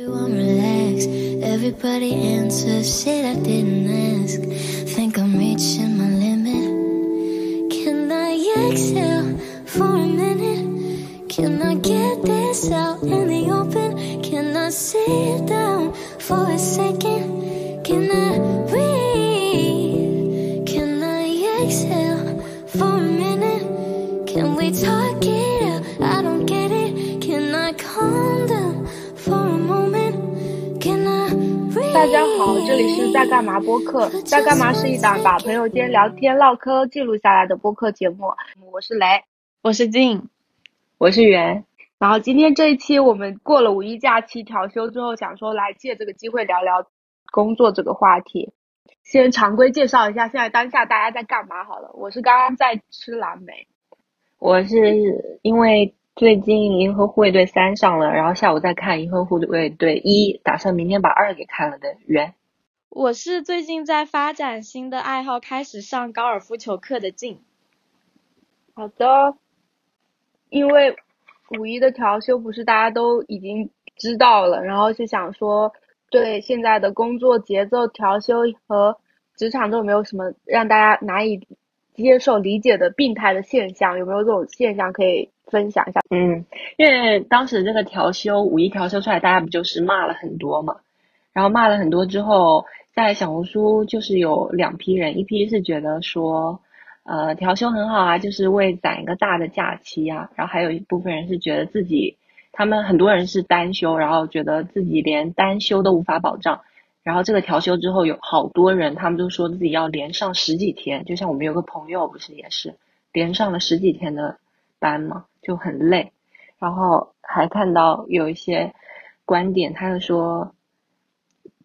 Everyone relax, everybody answer shit I didn't ask. Think I'm reaching my limit. Can I exhale for a minute? Can I get this out in the open? Can I sit down for a second? 好，这里是在干嘛播客。在干嘛是一档把朋友间聊天唠嗑记录下来的播客节目。我是雷，我是静，我是圆。然后今天这一期我们过了五一假期调休之后，想说来借这个机会聊聊工作这个话题。先常规介绍一下现在当下大家在干嘛好了。我是刚刚在吃蓝莓，我是因为最近银河护卫队三上了，然后下午在看银河护卫队一，打算明天把二给看了的圆。我是最近在发展新的爱好，开始上高尔夫球课的静。好的，因为五一的调休不是大家都已经知道了，然后就想说对现在的工作节奏调休和职场中有没有什么让大家难以接受理解的病态的现象？有没有这种现象可以分享一下？嗯，因为当时这个调休五一调休出来，大家不就是骂了很多嘛？然后骂了很多之后，在小红书就是有两批人，一批是觉得说，呃，调休很好啊，就是为攒一个大的假期呀、然后还有一部分人是觉得自己，他们很多人是单休，然后觉得自己连单休都无法保障。然后这个调休之后，有好多人他们都说自己要连上十几天，就像我们有个朋友不是也是连上了十几天的班嘛，就很累。然后还看到有一些观点，他就说，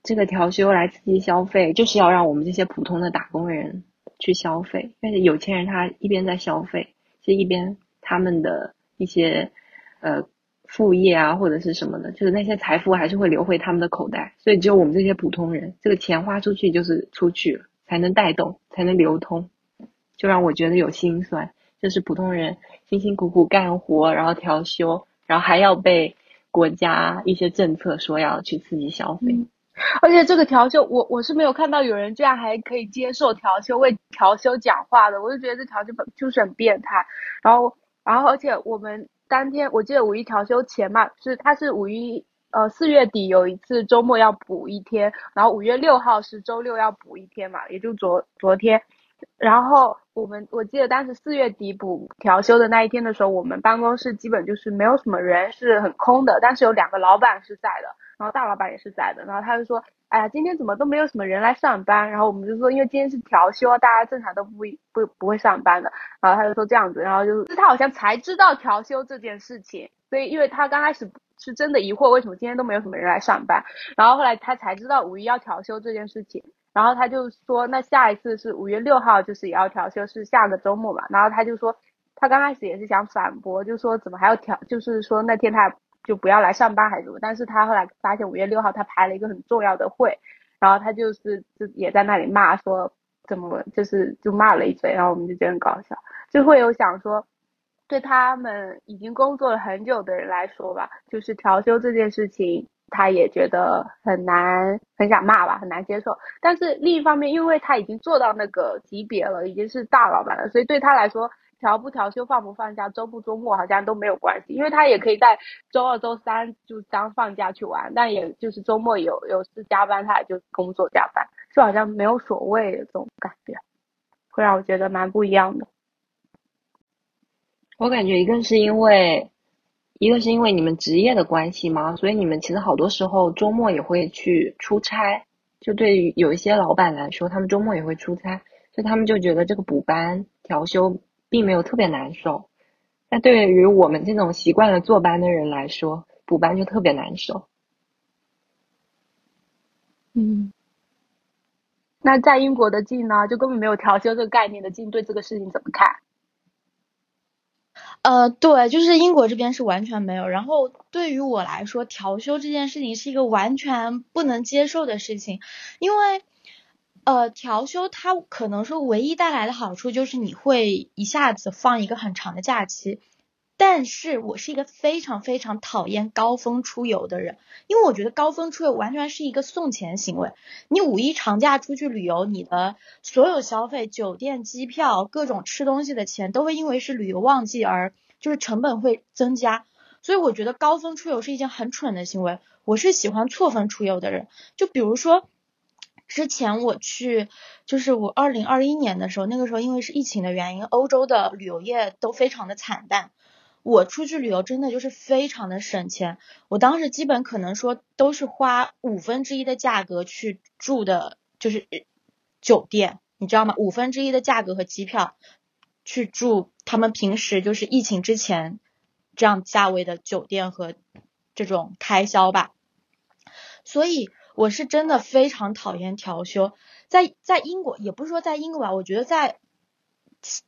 这个调休来刺激消费，就是要让我们这些普通的打工人去消费，但是有钱人他一边在消费，就一边他们的一些呃副业啊或者是什么的，就是那些财富还是会流回他们的口袋，所以只有我们这些普通人，这个钱花出去就是出去，才能带动，才能流通，就让我觉得有心酸。就是普通人辛辛苦苦干活，然后调休，然后还要被国家一些政策说要去刺激消费。而且这个调休，我我是没有看到有人居然还可以接受调休为调休讲话的，我就觉得这调休本就是很变态。然后，然后而且我们当天我记得五一调休前嘛，是他是五一呃四月底有一次周末要补一天，然后五月六号是周六要补一天嘛，也就昨昨天。然后我们我记得当时四月底补调休的那一天的时候，我们办公室基本就是没有什么人，是很空的，但是有两个老板是在的。然后大老板也是在的，然后他就说，哎呀，今天怎么都没有什么人来上班？然后我们就说，因为今天是调休，大家正常都不不不会上班的。然后他就说这样子，然后就是他好像才知道调休这件事情，所以因为他刚开始是真的疑惑为什么今天都没有什么人来上班，然后后来他才知道五一要调休这件事情，然后他就说，那下一次是五月六号，就是也要调休，是下个周末嘛。然后他就说，他刚开始也是想反驳，就说怎么还要调，就是说那天他。就不要来上班还是什么，但是他后来发现五月六号他排了一个很重要的会，然后他就是就也在那里骂说怎么就是就骂了一嘴，然后我们就觉得很搞笑，就会有想说，对他们已经工作了很久的人来说吧，就是调休这件事情，他也觉得很难，很想骂吧，很难接受。但是另一方面，因为他已经做到那个级别了，已经是大老板了，所以对他来说。调不调休、放不放假、周不周末好像都没有关系，因为他也可以在周二、周三就当放假去玩，但也就是周末有有事加班，他也就工作加班，就好像没有所谓的这种感觉，会让我觉得蛮不一样的。我感觉一个是因为，一个是因为你们职业的关系嘛，所以你们其实好多时候周末也会去出差。就对于有一些老板来说，他们周末也会出差，所以他们就觉得这个补班调休。并没有特别难受，那对于我们这种习惯了坐班的人来说，补班就特别难受。嗯，那在英国的静呢，就根本没有调休这个概念的静，对这个事情怎么看？呃，对，就是英国这边是完全没有。然后对于我来说，调休这件事情是一个完全不能接受的事情，因为。呃，调休它可能说唯一带来的好处就是你会一下子放一个很长的假期，但是我是一个非常非常讨厌高峰出游的人，因为我觉得高峰出游完全是一个送钱行为。你五一长假出去旅游，你的所有消费、酒店、机票、各种吃东西的钱，都会因为是旅游旺季而就是成本会增加。所以我觉得高峰出游是一件很蠢的行为。我是喜欢错峰出游的人，就比如说。之前我去，就是我二零二一年的时候，那个时候因为是疫情的原因，欧洲的旅游业都非常的惨淡。我出去旅游真的就是非常的省钱，我当时基本可能说都是花五分之一的价格去住的，就是酒店，你知道吗？五分之一的价格和机票去住他们平时就是疫情之前这样价位的酒店和这种开销吧。所以。我是真的非常讨厌调休，在在英国也不是说在英国吧，我觉得在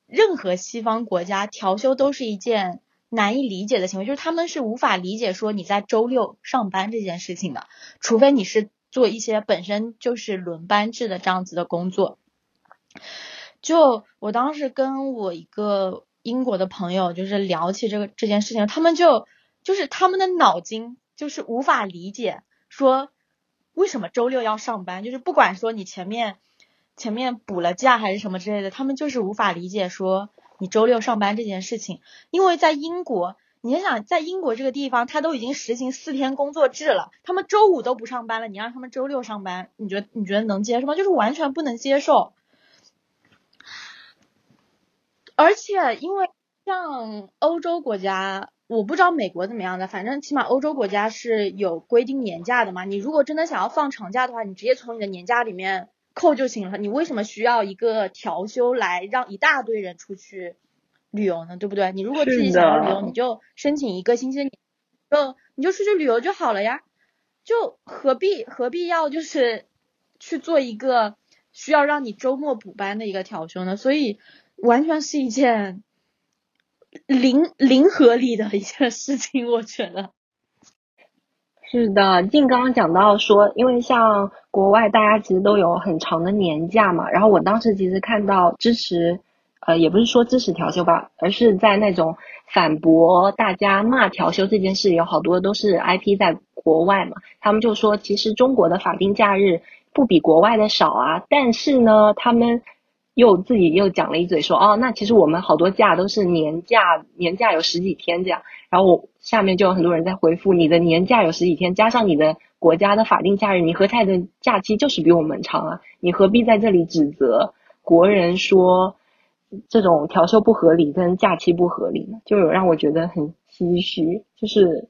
任何西方国家调休都是一件难以理解的行为，就是他们是无法理解说你在周六上班这件事情的，除非你是做一些本身就是轮班制的这样子的工作。就我当时跟我一个英国的朋友就是聊起这个这件事情，他们就就是他们的脑筋就是无法理解说。为什么周六要上班？就是不管说你前面前面补了假还是什么之类的，他们就是无法理解说你周六上班这件事情。因为在英国，你想想，在英国这个地方，他都已经实行四天工作制了，他们周五都不上班了，你让他们周六上班，你觉得你觉得能接受吗？就是完全不能接受。而且因为像欧洲国家。我不知道美国怎么样的，反正起码欧洲国家是有规定年假的嘛。你如果真的想要放长假的话，你直接从你的年假里面扣就行了。你为什么需要一个调休来让一大堆人出去旅游呢？对不对？你如果自己想要旅游，你就申请一个星期的，就你就出去旅游就好了呀。就何必何必要就是去做一个需要让你周末补班的一个调休呢？所以完全是一件。零零合理的一件事情，我觉得是的。静刚刚讲到说，因为像国外大家其实都有很长的年假嘛，然后我当时其实看到支持，呃，也不是说支持调休吧，而是在那种反驳大家骂调休这件事，有好多都是 IP 在国外嘛，他们就说其实中国的法定假日不比国外的少啊，但是呢，他们。又自己又讲了一嘴，说哦，那其实我们好多假都是年假，年假有十几天这样。然后我下面就有很多人在回复，你的年假有十几天，加上你的国家的法定假日，你合起来的假期就是比我们长啊，你何必在这里指责国人说这种调休不合理跟假期不合理呢？就有让我觉得很唏嘘，就是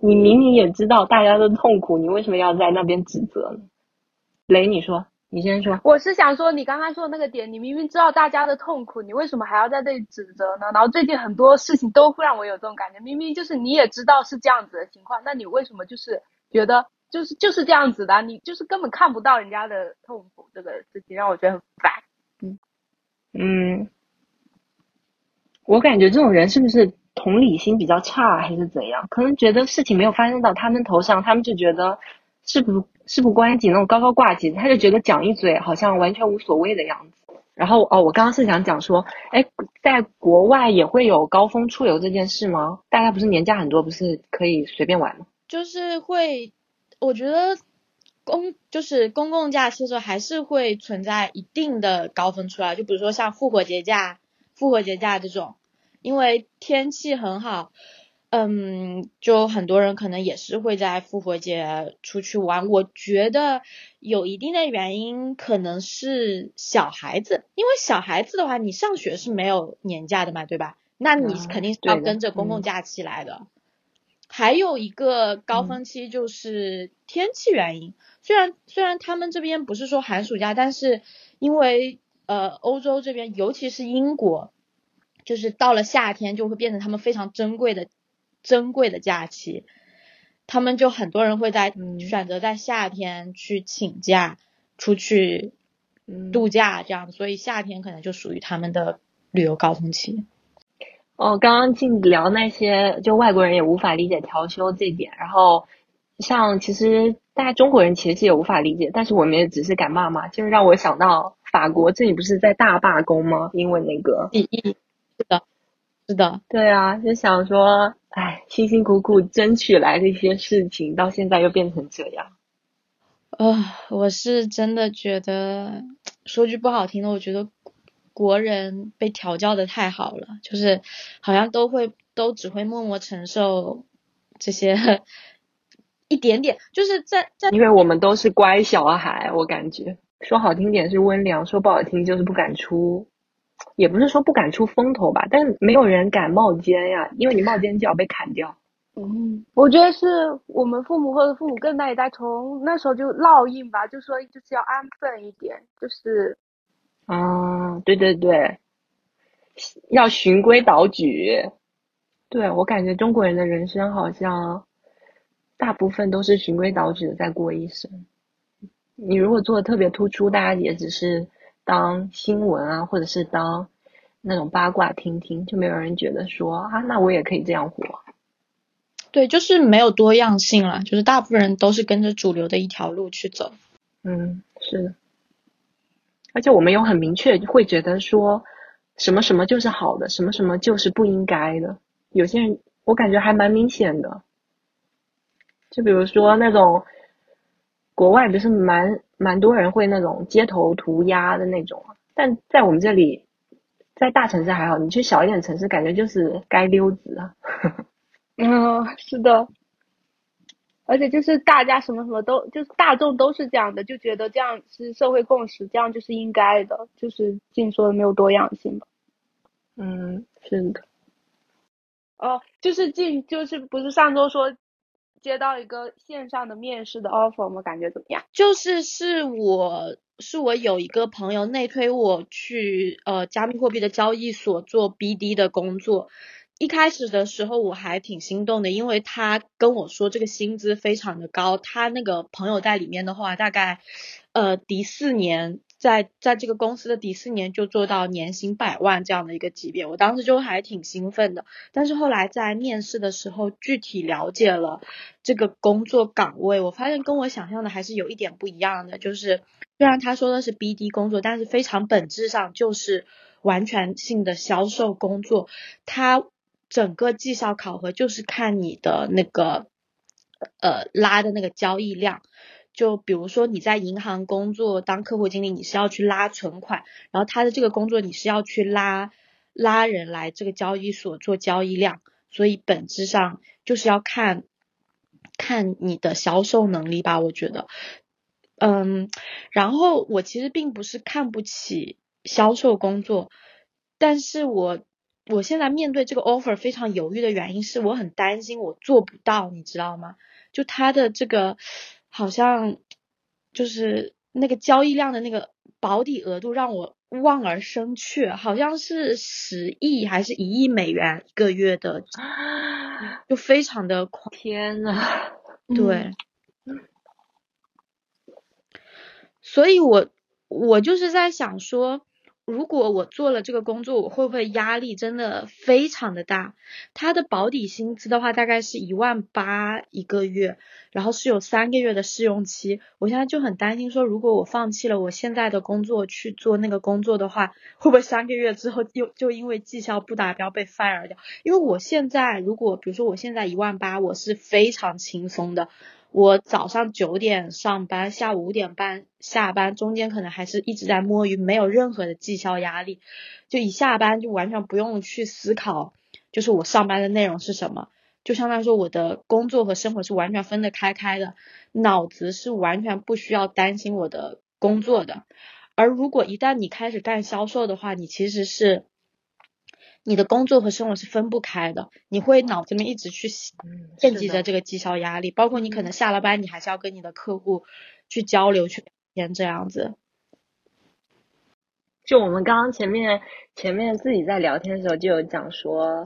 你明明也知道大家的痛苦，你为什么要在那边指责呢？雷，你说。你先说，我是想说，你刚刚说的那个点，你明明知道大家的痛苦，你为什么还要在这里指责呢？然后最近很多事情都会让我有这种感觉，明明就是你也知道是这样子的情况，那你为什么就是觉得就是就是这样子的？你就是根本看不到人家的痛苦，这个事情让我觉得很烦。嗯嗯，我感觉这种人是不是同理心比较差，还是怎样？可能觉得事情没有发生到他们头上，他们就觉得是不。事不关己那种高高挂起，他就觉得讲一嘴好像完全无所谓的样子。然后哦，我刚刚是想讲说，哎，在国外也会有高峰出游这件事吗？大家不是年假很多，不是可以随便玩吗？就是会，我觉得公就是公共假期的时候还是会存在一定的高峰出来，就比如说像复活节假、复活节假这种，因为天气很好。嗯，就很多人可能也是会在复活节出去玩。我觉得有一定的原因，可能是小孩子，因为小孩子的话，你上学是没有年假的嘛，对吧？那你肯定是要跟着公共假期来的。还有一个高峰期就是天气原因，虽然虽然他们这边不是说寒暑假，但是因为呃欧洲这边，尤其是英国，就是到了夏天就会变成他们非常珍贵的。珍贵的假期，他们就很多人会在选择在夏天去请假出去度假这样，所以夏天可能就属于他们的旅游高峰期。哦，刚刚进聊那些，就外国人也无法理解调休这点，然后像其实大家中国人其实也无法理解，但是我们也只是敢骂嘛，就是让我想到法国这里不是在大罢工吗？因为那个第一是的。是的，对啊，就想说，哎，辛辛苦苦争取来的一些事情，到现在又变成这样。啊，我是真的觉得，说句不好听的，我觉得国人被调教的太好了，就是好像都会都只会默默承受这些一点点，就是在在，因为我们都是乖小孩，我感觉说好听点是温良，说不好听就是不敢出，也不是说不敢出风头吧，但是没有人敢冒尖呀，因为你冒尖就要被砍掉。嗯，我觉得是我们父母或者父母更那一代从那时候就烙印吧，就说就是要安分一点，就是，啊，对对对，要循规蹈矩。对我感觉中国人的人生好像大部分都是循规蹈矩的在过一生。你如果做的特别突出，大家也只是当新闻啊，或者是当那种八卦听听，就没有人觉得说啊，那我也可以这样活。对，就是没有多样性了，就是大部分人都是跟着主流的一条路去走。嗯，是的。而且我们有很明确会觉得说，什么什么就是好的，什么什么就是不应该的。有些人我感觉还蛮明显的，就比如说那种国外不是蛮蛮多人会那种街头涂鸦的那种，但在我们这里，在大城市还好，你去小一点城市，感觉就是街溜子啊。嗯，是的，而且就是大家什么什么都，就是大众都是这样的，就觉得这样是社会共识，这样就是应该的，就是净说的没有多样性吧。嗯，是的。哦，就是进，就是不是上周说接到一个线上的面试的 offer 吗？感觉怎么样？就是是我是我有一个朋友内推我去呃加密货币的交易所做 BD 的工作。一开始的时候我还挺心动的，因为他跟我说这个薪资非常的高，他那个朋友在里面的话，大概呃第四年在在这个公司的第四年就做到年薪百万这样的一个级别，我当时就还挺兴奋的。但是后来在面试的时候，具体了解了这个工作岗位，我发现跟我想象的还是有一点不一样的。就是虽然他说的是 BD 工作，但是非常本质上就是完全性的销售工作，他。整个绩效考核就是看你的那个呃拉的那个交易量，就比如说你在银行工作当客户经理，你是要去拉存款，然后他的这个工作你是要去拉拉人来这个交易所做交易量，所以本质上就是要看看你的销售能力吧，我觉得，嗯，然后我其实并不是看不起销售工作，但是我。我现在面对这个 offer 非常犹豫的原因是我很担心我做不到，你知道吗？就他的这个好像就是那个交易量的那个保底额度让我望而生却，好像是十亿还是一亿美元一个月的，就非常的狂。天呐，对，所以我我就是在想说。如果我做了这个工作，我会不会压力真的非常的大？他的保底薪资的话，大概是一万八一个月，然后是有三个月的试用期。我现在就很担心，说如果我放弃了我现在的工作去做那个工作的话，会不会三个月之后又就因为绩效不达标被 fire 掉？因为我现在如果比如说我现在一万八，我是非常轻松的。我早上九点上班，下午五点半下班，中间可能还是一直在摸鱼，没有任何的绩效压力。就一下班就完全不用去思考，就是我上班的内容是什么，就相当于说我的工作和生活是完全分得开开的，脑子是完全不需要担心我的工作的。而如果一旦你开始干销售的话，你其实是。你的工作和生活是分不开的，你会脑子里面一直去惦记着这个绩效压力，包括你可能下了班，你还是要跟你的客户去交流、去聊天这样子。就我们刚刚前面前面自己在聊天的时候就有讲说，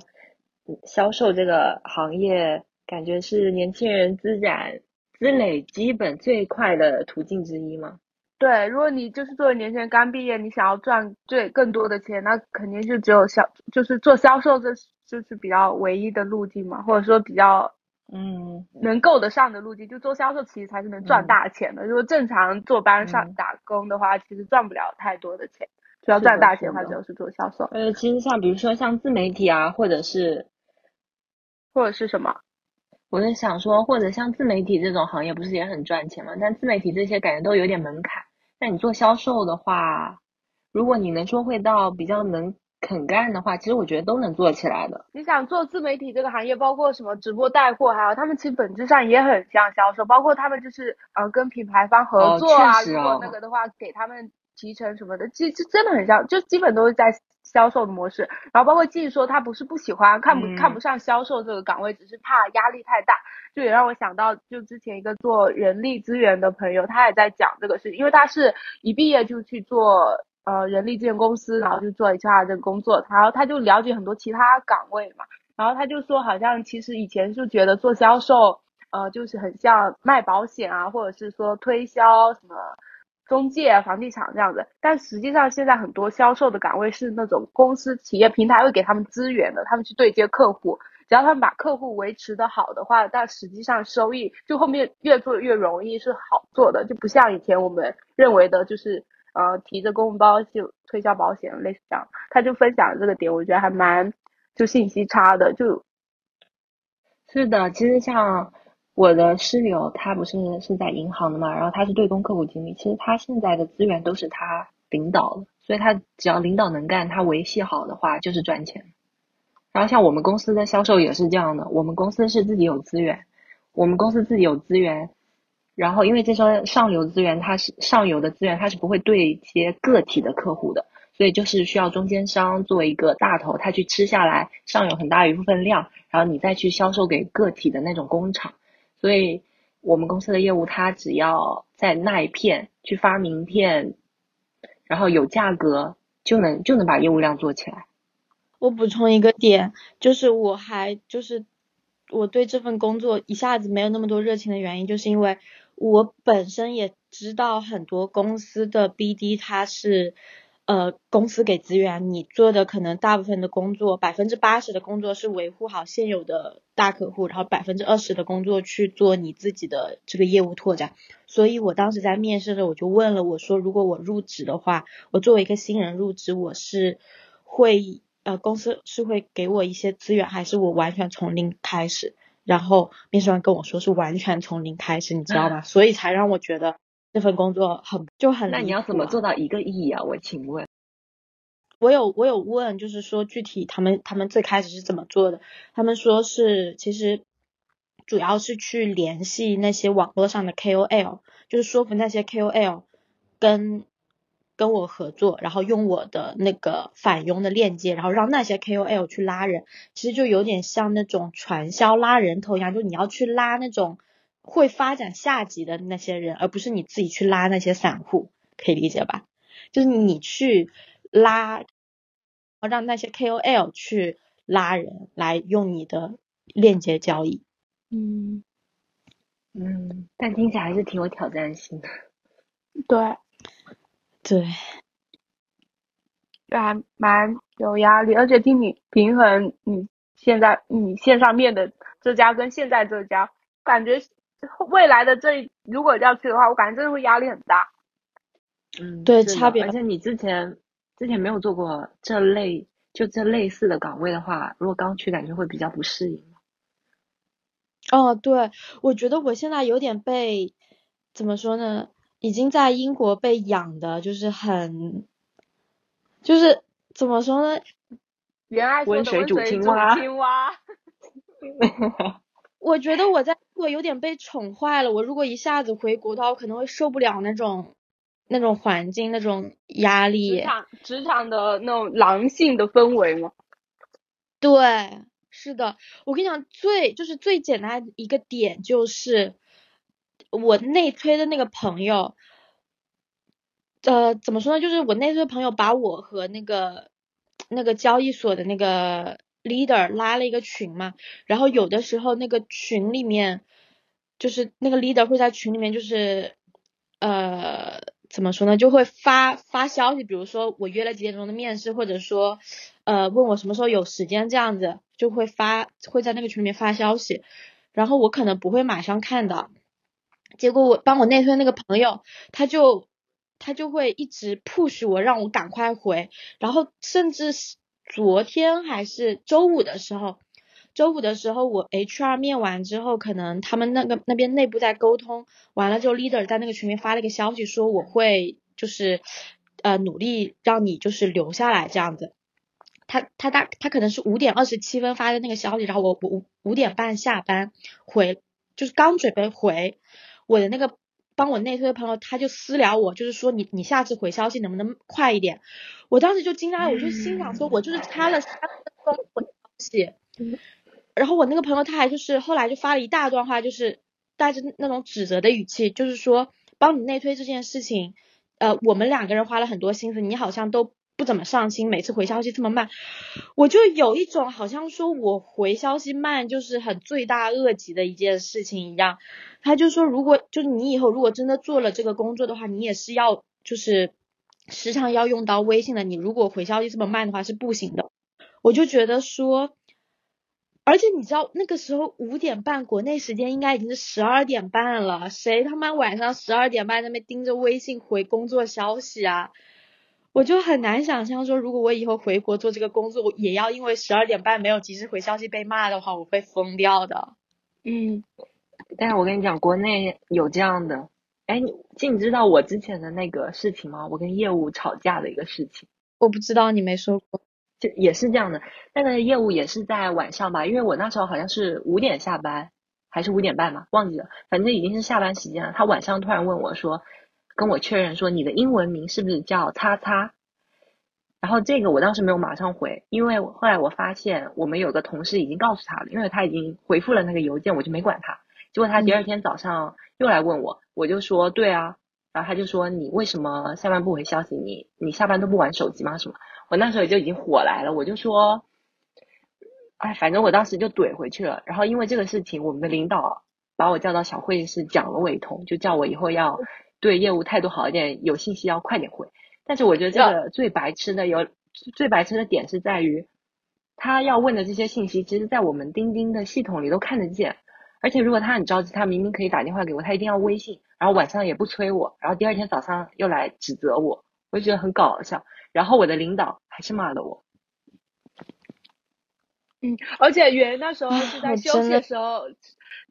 销售这个行业感觉是年轻人资产积累基本最快的途径之一嘛。对，如果你就是作为年轻人刚毕业，你想要赚最更多的钱，那肯定是只有销，就是做销售，这就是比较唯一的路径嘛，或者说比较嗯能够得上的路径。就做销售其实才是能赚大钱的。如果正常坐班上打工的话，其实赚不了太多的钱。只要赚大钱的话，是的只要是做销售呃，其实像比如说像自媒体啊，或者是或者是什么。我在想说，或者像自媒体这种行业不是也很赚钱吗？但自媒体这些感觉都有点门槛。那你做销售的话，如果你能说会道比较能肯干的话，其实我觉得都能做起来的。你想做自媒体这个行业，包括什么直播带货，还有他们其实本质上也很像销售，包括他们就是呃跟品牌方合作啊，如果哦那个的话给他们提成什么的，其实真的很像，就基本都是在销售的模式。然后包括季说他不是不喜欢，看不、嗯看不上销售这个岗位，只是怕压力太大。就也让我想到，就之前一个做人力资源的朋友，他也在讲这个事情，因为他是一毕业就去做呃人力资源公司，然后就做 HR 这个工作，然后他就了解很多其他岗位嘛，然后他就说，好像其实以前就觉得做销售，呃，就是很像卖保险啊，或者是说推销什么中介、房地产这样子，但实际上现在很多销售的岗位是那种公司、企业、平台会给他们资源的，他们去对接客户。只要他们把客户维持的好的话，但实际上收益就后面越做越容易，是好做的，就不像以前我们认为的，就是呃提着公文包就推销保险，类似这样。他就分享了这个点，我觉得还蛮就信息差的，就是的，其实像我的室友，他不是是在银行的嘛，然后他是对公客户经理，其实他现在的资源都是他领导的，所以他只要领导能干，他维系好的话就是赚钱。然后像我们公司的销售也是这样的，我们公司是自己有资源，我们公司自己有资源，然后因为这说上游资源它是上游的资源，它是不会对接个体的客户的，所以就是需要中间商做一个大头，他去吃下来上游很大一部分量，然后你再去销售给个体的那种工厂。所以我们公司的业务，它只要在那一片去发名片，然后有价格，就能就能把业务量做起来。我补充一个点，就是我还就是我对这份工作一下子没有那么多热情的原因，就是因为我本身也知道很多公司的 BD 它是呃公司给资源，你做的可能大部分的工作，百分之八十的工作是维护好现有的大客户，然后百分之二十的工作去做你自己的这个业务拓展。所以我当时在面试的时候，我就问了我说，如果我入职的话，我作为一个新人入职，我是会。呃，公司是会给我一些资源，还是我完全从零开始？然后面试官跟我说是完全从零开始，你知道吗？所以才让我觉得这份工作很就很。那你要怎么做到一个亿啊？我请问。我有我有问，就是说具体他们他们最开始是怎么做的？他们说是其实主要是去联系那些网络上的 KOL，就是说服那些 KOL 跟。跟我合作，然后用我的那个返佣的链接，然后让那些 KOL 去拉人，其实就有点像那种传销拉人头一样，就你要去拉那种会发展下级的那些人，而不是你自己去拉那些散户，可以理解吧？就是你去拉，让那些 KOL 去拉人来用你的链接交易。嗯嗯，但听起来还是挺有挑战性的。对。对，还蛮有压力，而且听你平衡你现在你线上面的这家跟现在这家，感觉未来的这如果要去的话，我感觉真的会压力很大。嗯，对，差别。而且你之前之前没有做过这类就这类似的岗位的话，如果刚去，感觉会比较不适应。哦，对，我觉得我现在有点被怎么说呢？已经在英国被养的，就是很，就是怎么说呢？原来温水煮青蛙。青蛙。我觉得我在我有点被宠坏了。我如果一下子回国的话，我可能会受不了那种那种环境、那种压力。职场职场的那种狼性的氛围吗？对，是的。我跟你讲，最就是最简单一个点就是。我内推的那个朋友，呃，怎么说呢？就是我内推朋友把我和那个那个交易所的那个 leader 拉了一个群嘛，然后有的时候那个群里面，就是那个 leader 会在群里面，就是呃，怎么说呢？就会发发消息，比如说我约了几点钟的面试，或者说呃问我什么时候有时间这样子，就会发会在那个群里面发消息，然后我可能不会马上看到。结果我帮我内推那个朋友，他就他就会一直 push 我，让我赶快回，然后甚至昨天还是周五的时候，周五的时候我 HR 面完之后，可能他们那个那边内部在沟通完了之后，leader 在那个群里发了一个消息说我会就是呃努力让你就是留下来这样子。他他大他可能是五点二十七分发的那个消息，然后我我五五点半下班回，就是刚准备回我的那个帮我内推的朋友，他就私聊我，就是说你你下次回消息能不能快一点？我当时就惊呆了，我就心想说，我就是差了三分钟回消息，然后我那个朋友他还就是后来就发了一大段话，就是带着那种指责的语气，就是说帮你内推这件事情，呃，我们两个人花了很多心思，你好像都。不怎么上心，每次回消息这么慢，我就有一种好像说我回消息慢就是很罪大恶极的一件事情一样。他就说，如果就是你以后如果真的做了这个工作的话，你也是要就是时常要用到微信的。你如果回消息这么慢的话是不行的。我就觉得说，而且你知道那个时候五点半国内时间应该已经是十二点半了，谁他妈晚上十二点半那边盯着微信回工作消息啊？我就很难想象说，如果我以后回国做这个工作，我也要因为十二点半没有及时回消息被骂的话，我会疯掉的。嗯，但是我跟你讲，国内有这样的。哎，你你知道我之前的那个事情吗？我跟业务吵架的一个事情。我不知道，你没说过。就也是这样的，那个业务也是在晚上吧？因为我那时候好像是五点下班，还是五点半嘛，忘记了。反正已经是下班时间了。他晚上突然问我说。跟我确认说你的英文名是不是叫叉叉？然后这个我当时没有马上回，因为后来我发现我们有个同事已经告诉他了，因为他已经回复了那个邮件，我就没管他。结果他第二天早上又来问我，我就说对啊，然后他就说你为什么下班不回消息？你你下班都不玩手机吗？什么？我那时候就已经火来了，我就说，哎，反正我当时就怼回去了。然后因为这个事情，我们的领导把我叫到小会议室讲了我一通，就叫我以后要。对业务态度好一点，有信息要快点回。但是我觉得这个最白痴的有最白痴的点是在于，他要问的这些信息，其实在我们钉钉的系统里都看得见。而且如果他很着急，他明明可以打电话给我，他一定要微信，然后晚上也不催我，然后第二天早上又来指责我，我就觉得很搞笑。然后我的领导还是骂了我。嗯，而且袁那时候是在休息的时候。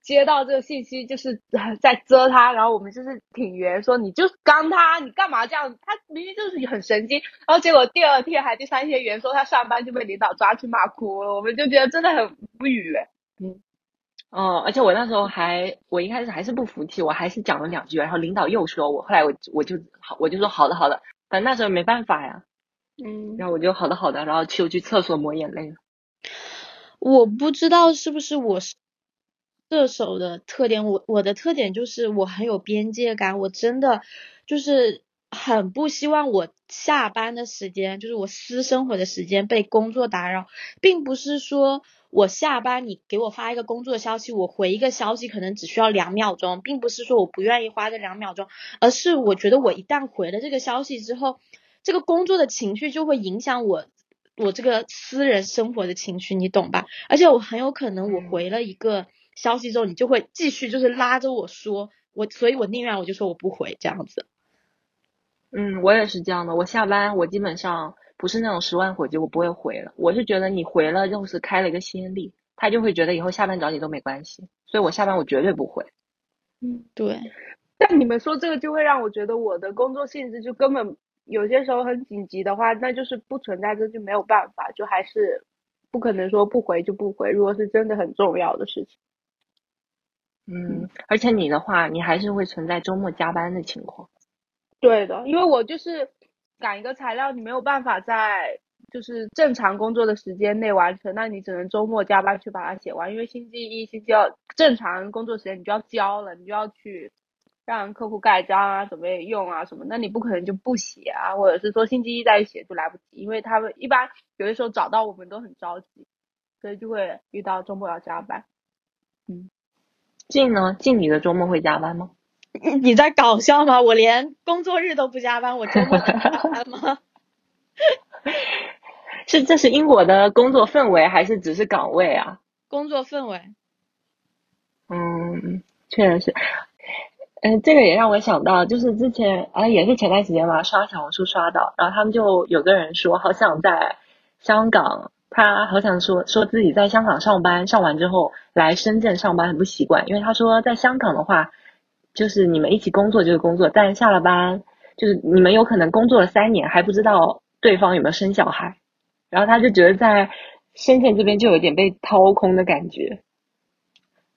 接到这个信息就是在遮他，然后我们就是挺圆说你就刚他，你干嘛这样？他明明就是很神经，然后结果第二天还第三天圆说他上班就被领导抓去骂哭了，我们就觉得真的很无语。嗯，哦，而且我那时候还我一开始还是不服气，我还是讲了两句，然后领导又说我，后来我我就好我就说好的好的，反正那时候没办法呀。嗯，然后我就好的好的，然后去去厕所抹眼泪了。我不知道是不是我是。射手的特点，我我的特点就是我很有边界感，我真的就是很不希望我下班的时间，就是我私生活的时间被工作打扰，并不是说我下班你给我发一个工作消息，我回一个消息可能只需要两秒钟，并不是说我不愿意花这两秒钟，而是我觉得我一旦回了这个消息之后，这个工作的情绪就会影响我我这个私人生活的情绪，你懂吧？而且我很有可能我回了一个。消息之后，你就会继续就是拉着我说我，所以我宁愿我就说我不回这样子。嗯，我也是这样的。我下班我基本上不是那种十万火急，我不会回了。我是觉得你回了就是开了一个先例，他就会觉得以后下班找你都没关系，所以我下班我绝对不回。嗯，对。但你们说这个就会让我觉得我的工作性质就根本有些时候很紧急的话，那就是不存在这就没有办法，就还是不可能说不回就不回。如果是真的很重要的事情。嗯，而且你的话，你还是会存在周末加班的情况。对的，因为我就是赶一个材料，你没有办法在就是正常工作的时间内完成，那你只能周末加班去把它写完。因为星期一、星期二正常工作时间你就要交了，你就要去让客户盖章啊、准备用啊什么，那你不可能就不写啊，或者是说星期一再写就来不及，因为他们一般有的时候找到我们都很着急，所以就会遇到周末要加班。嗯。静呢？静，你的周末会加班吗？你在搞笑吗？我连工作日都不加班，我周末加班吗？是，这是英国的工作氛围，还是只是岗位啊？工作氛围。嗯，确实是。嗯，这个也让我想到，就是之前啊，也是前段时间吧，刷小红书刷到，然后他们就有个人说，好想在香港，他好想说说自己在香港上班，上完之后来深圳上班很不习惯，因为他说在香港的话，就是你们一起工作就是工作，但下了班就是你们有可能工作了三年还不知道对方有没有生小孩，然后他就觉得在深圳这边就有点被掏空的感觉，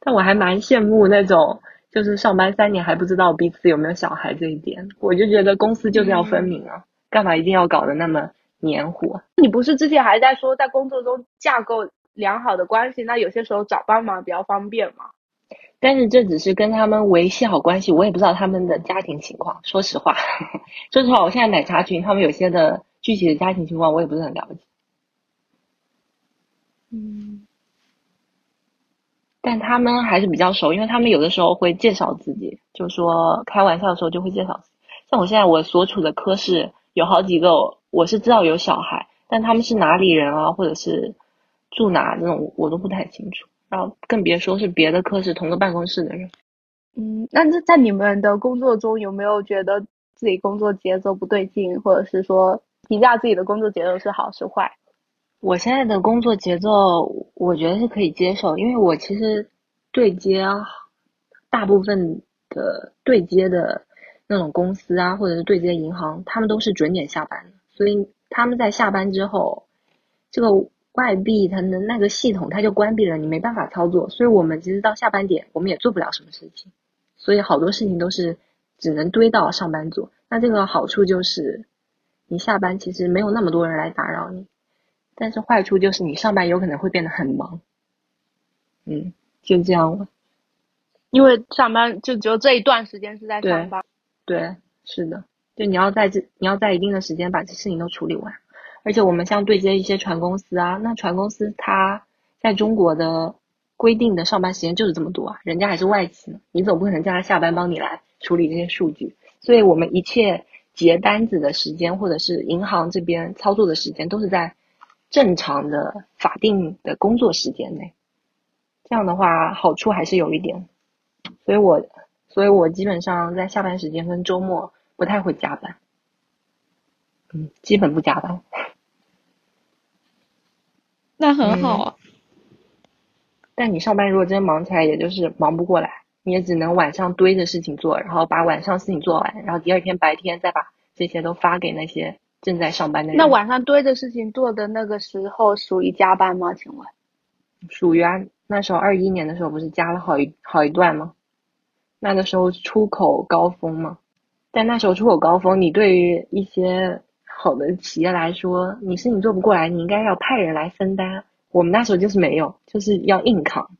但我还蛮羡慕那种。就是上班三年还不知道彼此有没有小孩这一点，我就觉得公司就是要分明啊，干嘛一定要搞得那么黏糊？你不是之前还在说在工作中架构良好的关系，那有些时候找帮忙比较方便嘛？但是这只是跟他们维系好关系，我也不知道他们的家庭情况。说实话，说实话，我现在奶茶群他们有些的具体的家庭情况我也不是很了解。嗯。但他们还是比较熟，因为他们有的时候会介绍自己，就说开玩笑的时候就会介绍。像我现在我所处的科室有好几个，我是知道有小孩，但他们是哪里人啊，或者是住哪这种我都不太清楚。然后更别说是别的科室同个办公室的人。嗯，那这在你们的工作中有没有觉得自己工作节奏不对劲，或者是说评价自己的工作节奏是好是坏？我现在的工作节奏，我觉得是可以接受，因为我其实对接大部分的对接的那种公司啊，或者是对接银行，他们都是准点下班的，所以他们在下班之后，这个外币它的那个系统它就关闭了，你没办法操作，所以我们其实到下班点我们也做不了什么事情，所以好多事情都是只能堆到上班做。那这个好处就是，你下班其实没有那么多人来打扰你。但是坏处就是你上班有可能会变得很忙，嗯，就这样了。因为上班就只有这一段时间是在上班。对，是的，就你要在这，你要在一定的时间把这事情都处理完。而且我们像对接一些船公司啊，那船公司它在中国的规定的上班时间就是这么多啊，人家还是外企呢，你总不可能叫他下班帮你来处理这些数据。所以我们一切结单子的时间，或者是银行这边操作的时间，都是在。正常的法定的工作时间内，这样的话好处还是有一点，所以我所以我基本上在下班时间跟周末不太会加班，嗯，基本不加班。那很好啊。但你上班如果真忙起来，也就是忙不过来，你也只能晚上堆着事情做，然后把晚上事情做完，然后第二天白天再把这些都发给那些。正在上班的人，那晚上堆着事情做的那个时候属于加班吗？请问？属于啊，那时候二一年的时候不是加了好一好一段吗？那个时候出口高峰嘛，但那时候出口高峰，你对于一些好的企业来说，你是你做不过来，你应该要派人来分担。我们那时候就是没有，就是要硬扛，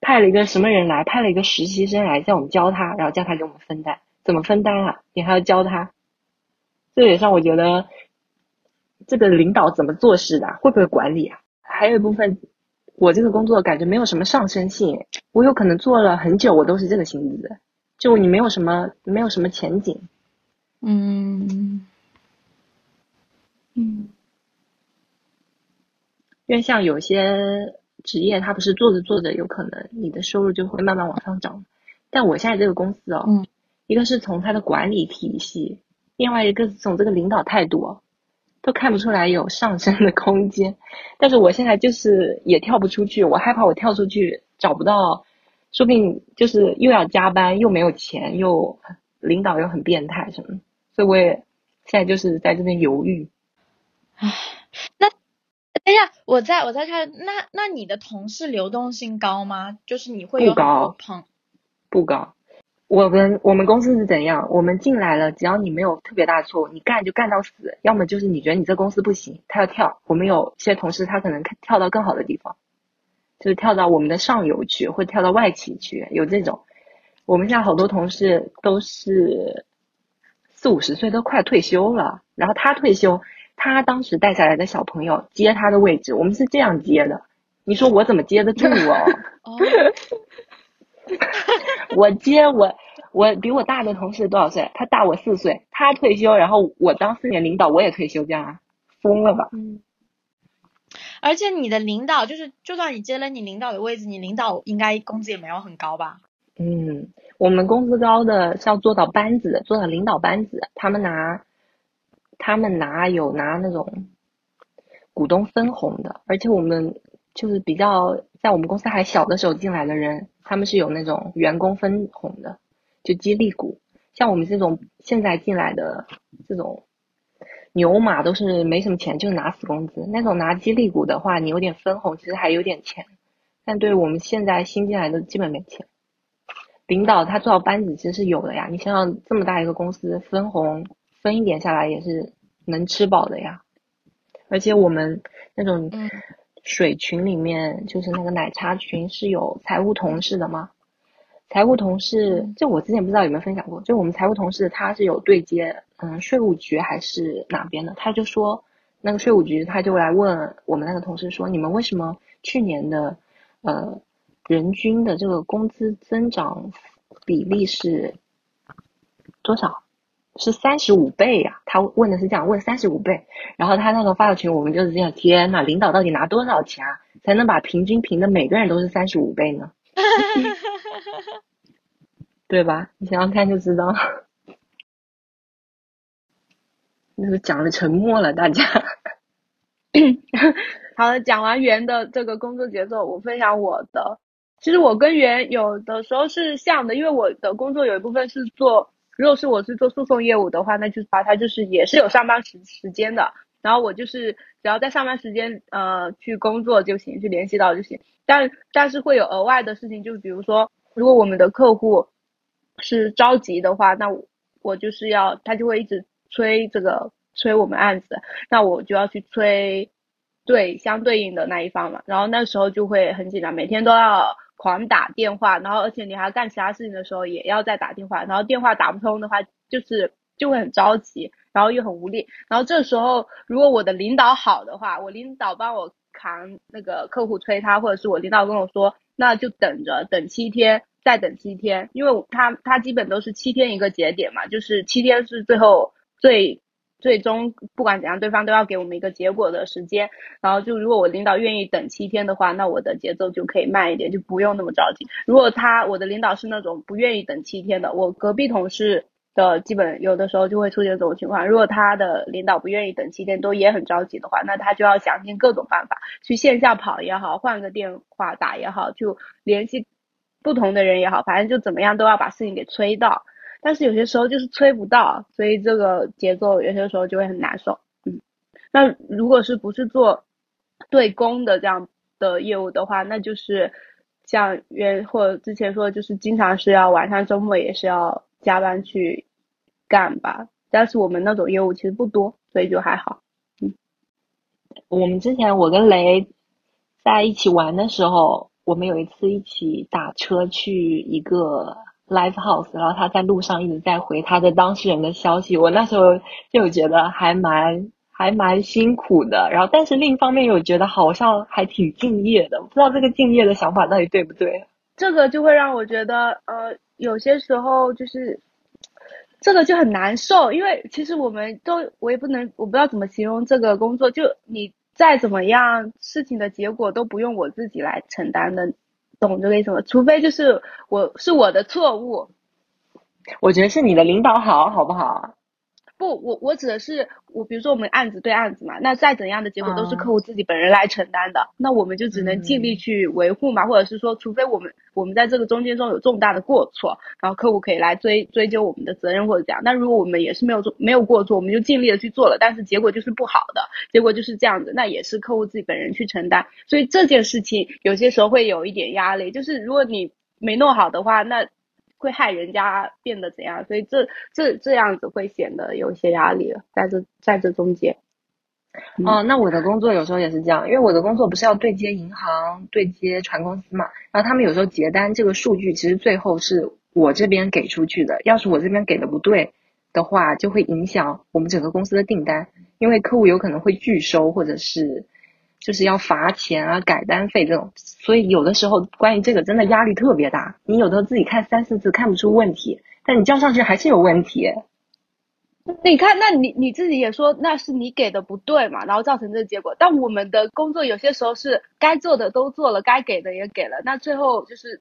派了一个什么人来，派了一个实习生来叫我们教他，然后叫他给我们分担，怎么分担啊？你还要教他。这也让我觉得，这个领导怎么做事的，会不会管理啊？还有一部分，我这个工作感觉没有什么上升性，我有可能做了很久，我都是这个薪资，就你没有什么，没有什么前景。嗯嗯，因为像有些职业，它不是做着做着，有可能你的收入就会慢慢往上涨。但我现在这个公司哦，一个是从它的管理体系。另外一个是从这个领导态度，都看不出来有上升的空间。但是我现在就是也跳不出去，我害怕我跳出去找不到，说不定就是又要加班，又没有钱，又领导又很变态什么，所以我也现在就是在这边犹豫。唉，那等一下，我在我在看，那那你的同事流动性高吗？就是你会有不高，不高。我们我们公司是怎样？我们进来了，只要你没有特别大的错误，你干就干到死。要么就是你觉得你这公司不行，他要跳。我们有些同事他可能跳到更好的地方，就是跳到我们的上游去，或跳到外企去，有这种。我们现在好多同事都是四五十岁，都快退休了。然后他退休，他当时带下来的小朋友接他的位置，我们是这样接的。你说我怎么接得住 哦？我接我我比我大的同事多少岁？他大我四岁，他退休，然后我当四年领导，我也退休，这样啊？疯了吧？嗯。而且你的领导就是，就算你接了你领导的位置，你领导应该工资也没有很高吧？嗯，我们工资高的是要做到班子，做到领导班子，他们拿，他们拿有拿那种股东分红的，而且我们就是比较在我们公司还小的时候进来的人，他们是有那种员工分红的，就激励股。像我们这种现在进来的这种牛马都是没什么钱，就拿死工资。那种拿激励股的话，你有点分红，其实还有点钱。但对我们现在新进来的，基本没钱。领导他做好班子其实是有的呀，你想想这么大一个公司，分红分一点下来也是能吃饱的呀。而且我们那种水群里面，就是那个奶茶群是有财务同事的吗？财务同事，就我之前不知道有没有分享过，就我们财务同事他是有对接，嗯，税务局还是哪边的，他就说那个税务局他就来问我们那个同事说，你们为什么去年的呃人均的这个工资增长比例是多少？是三十五倍呀？他问的是这样，问三十五倍，然后他那个发的群我们就是这样，天呐，领导到底拿多少钱啊，才能把平均评的每个人都是三十五倍呢？对吧？你想想看就知道。那个讲的沉默了，大家。好的，讲完圆的这个工作节奏，我分享我的。其实我跟圆有的时候是像的，因为我的工作有一部分是做，如果是我是做诉讼业务的话，那就是把它就是也是有上班时时间的。然后我就是只要在上班时间呃去工作就行，去联系到就行。但但是会有额外的事情，就比如说，如果我们的客户是着急的话，那我就是要他就会一直催这个催我们案子，那我就要去催对相对应的那一方嘛。然后那时候就会很紧张，每天都要狂打电话，然后而且你还要干其他事情的时候也要再打电话，然后电话打不通的话，就是就会很着急。然后又很无力，然后这时候如果我的领导好的话，我领导帮我扛那个客户催他，或者是我领导跟我说，那就等着等七天，再等七天，因为他他基本都是七天一个节点嘛，就是七天是最后最最终不管怎样，对方都要给我们一个结果的时间。然后就如果我领导愿意等七天的话，那我的节奏就可以慢一点，就不用那么着急。如果他我的领导是那种不愿意等七天的，我隔壁同事。的基本有的时候就会出现这种情况，如果他的领导不愿意等七天都也很着急的话，那他就要想尽各种办法去线下跑也好，换个电话打也好，就联系不同的人也好，反正就怎么样都要把事情给催到。但是有些时候就是催不到，所以这个节奏有些时候就会很难受。嗯，那如果是不是做对公的这样的业务的话，那就是像原或之前说，就是经常是要晚上周末也是要。加班去干吧，但是我们那种业务其实不多，所以就还好。嗯，我们之前我跟雷在一起玩的时候，我们有一次一起打车去一个 live house，然后他在路上一直在回他的当事人的消息，我那时候就觉得还蛮还蛮辛苦的，然后但是另一方面又觉得好像还挺敬业的，不知道这个敬业的想法到底对不对？这个就会让我觉得呃。有些时候就是这个就很难受，因为其实我们都我也不能我不知道怎么形容这个工作，就你再怎么样，事情的结果都不用我自己来承担的，懂这个意思吗？除非就是我是我的错误，我觉得是你的领导好，好不好？不，我我指的是我，比如说我们案子对案子嘛，那再怎样的结果都是客户自己本人来承担的，那我们就只能尽力去维护嘛，或者是说，除非我们我们在这个中间中有重大的过错，然后客户可以来追追究我们的责任或者这样。那如果我们也是没有做没有过错，我们就尽力的去做了，但是结果就是不好的，结果就是这样子，那也是客户自己本人去承担。所以这件事情有些时候会有一点压力，就是如果你没弄好的话，那。会害人家变得怎样？所以这这这样子会显得有一些压力了，在这在这中间。哦，那我的工作有时候也是这样，因为我的工作不是要对接银行、对接船公司嘛，然后他们有时候结单这个数据，其实最后是我这边给出去的。要是我这边给的不对的话，就会影响我们整个公司的订单，因为客户有可能会拒收，或者是。就是要罚钱啊，改单费这种，所以有的时候关于这个真的压力特别大。你有的时候自己看三四次看不出问题，但你交上去还是有问题。你看，那你你自己也说那是你给的不对嘛，然后造成这个结果。但我们的工作有些时候是该做的都做了，该给的也给了，那最后就是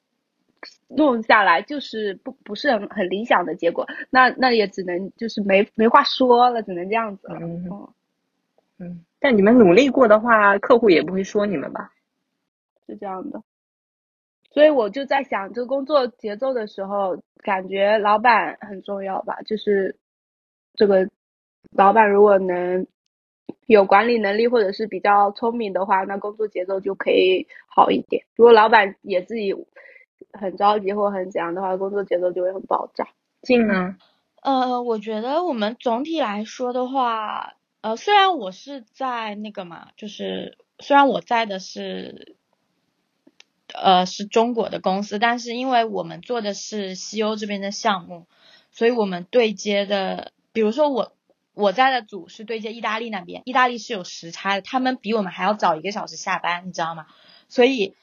弄下来就是不不是很很理想的结果，那那也只能就是没没话说了，只能这样子了。嗯嗯，嗯，但你们努力过的话，客户也不会说你们吧？是这样的。所以我就在想，这个工作节奏的时候，感觉老板很重要吧？就是这个老板如果能有管理能力或者是比较聪明的话，那工作节奏就可以好一点。如果老板也自己很着急或很怎样的话，工作节奏就会很爆炸。静呢？呃，我觉得我们总体来说的话，呃，虽然我是在那个嘛，就是虽然我在的是。呃，是中国的公司，但是因为我们做的是西欧这边的项目，所以我们对接的，比如说我我在的组是对接意大利那边，意大利是有时差的，他们比我们还要早一个小时下班，你知道吗？所以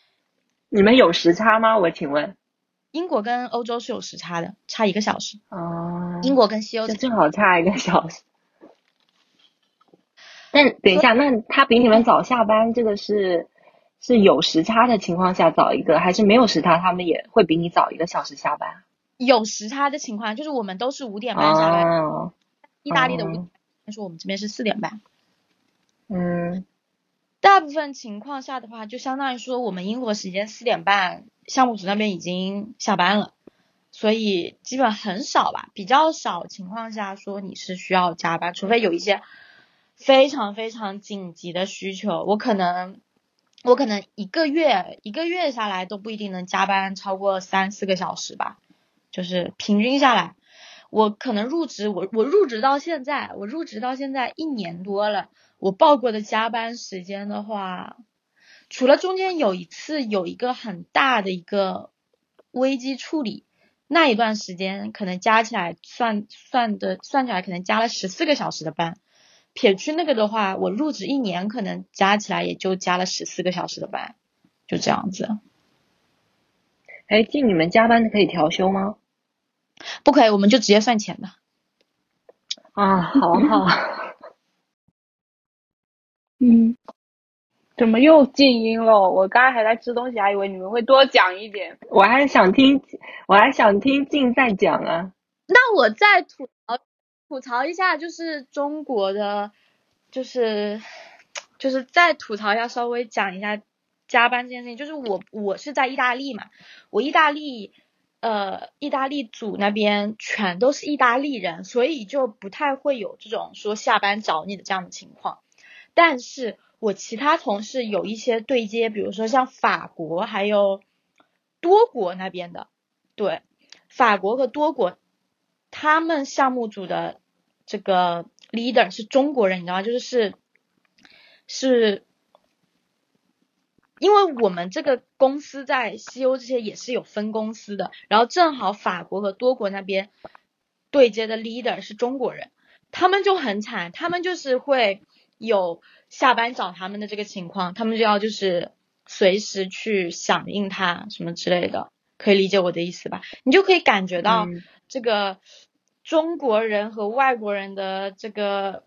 你们有时差吗？我请问。英国跟欧洲是有时差的，差一个小时。哦。英国跟西欧正好差一个小时。但等一下，那他比你们早下班，这个是？是有时差的情况下早一个，还是没有时差，他们也会比你早一个小时下班？有时差的情况，就是我们都是五点半下班。哦。意大利的五点，说我们这边是四点半。嗯。大部分情况下的话，就相当于说我们英国时间四点半，项目组那边已经下班了，所以基本很少吧，比较少情况下说你是需要加班，除非有一些非常非常紧急的需求，我可能。我可能一个月一个月下来都不一定能加班超过三四个小时吧，就是平均下来，我可能入职我我入职到现在，我入职到现在一年多了，我报过的加班时间的话，除了中间有一次有一个很大的一个危机处理，那一段时间可能加起来算算的算起来可能加了十四个小时的班。撇去那个的话，我入职一年可能加起来也就加了十四个小时的班，就这样子。哎，进你们加班可以调休吗？不可以，我们就直接算钱的。啊，好好。嗯，怎么又静音了？我刚刚还在吃东西，还以为你们会多讲一点。我还想听，我还想听静再讲啊。那我再吐槽。吐槽一下，就是中国的，就是就是再吐槽一下，稍微讲一下加班这件事情。就是我我是在意大利嘛，我意大利呃意大利组那边全都是意大利人，所以就不太会有这种说下班找你的这样的情况。但是我其他同事有一些对接，比如说像法国还有多国那边的，对法国和多国。他们项目组的这个 leader 是中国人，你知道吗？就是是是，因为我们这个公司在西欧这些也是有分公司的，然后正好法国和多国那边对接的 leader 是中国人，他们就很惨，他们就是会有下班找他们的这个情况，他们就要就是随时去响应他什么之类的，可以理解我的意思吧？你就可以感觉到这个。中国人和外国人的这个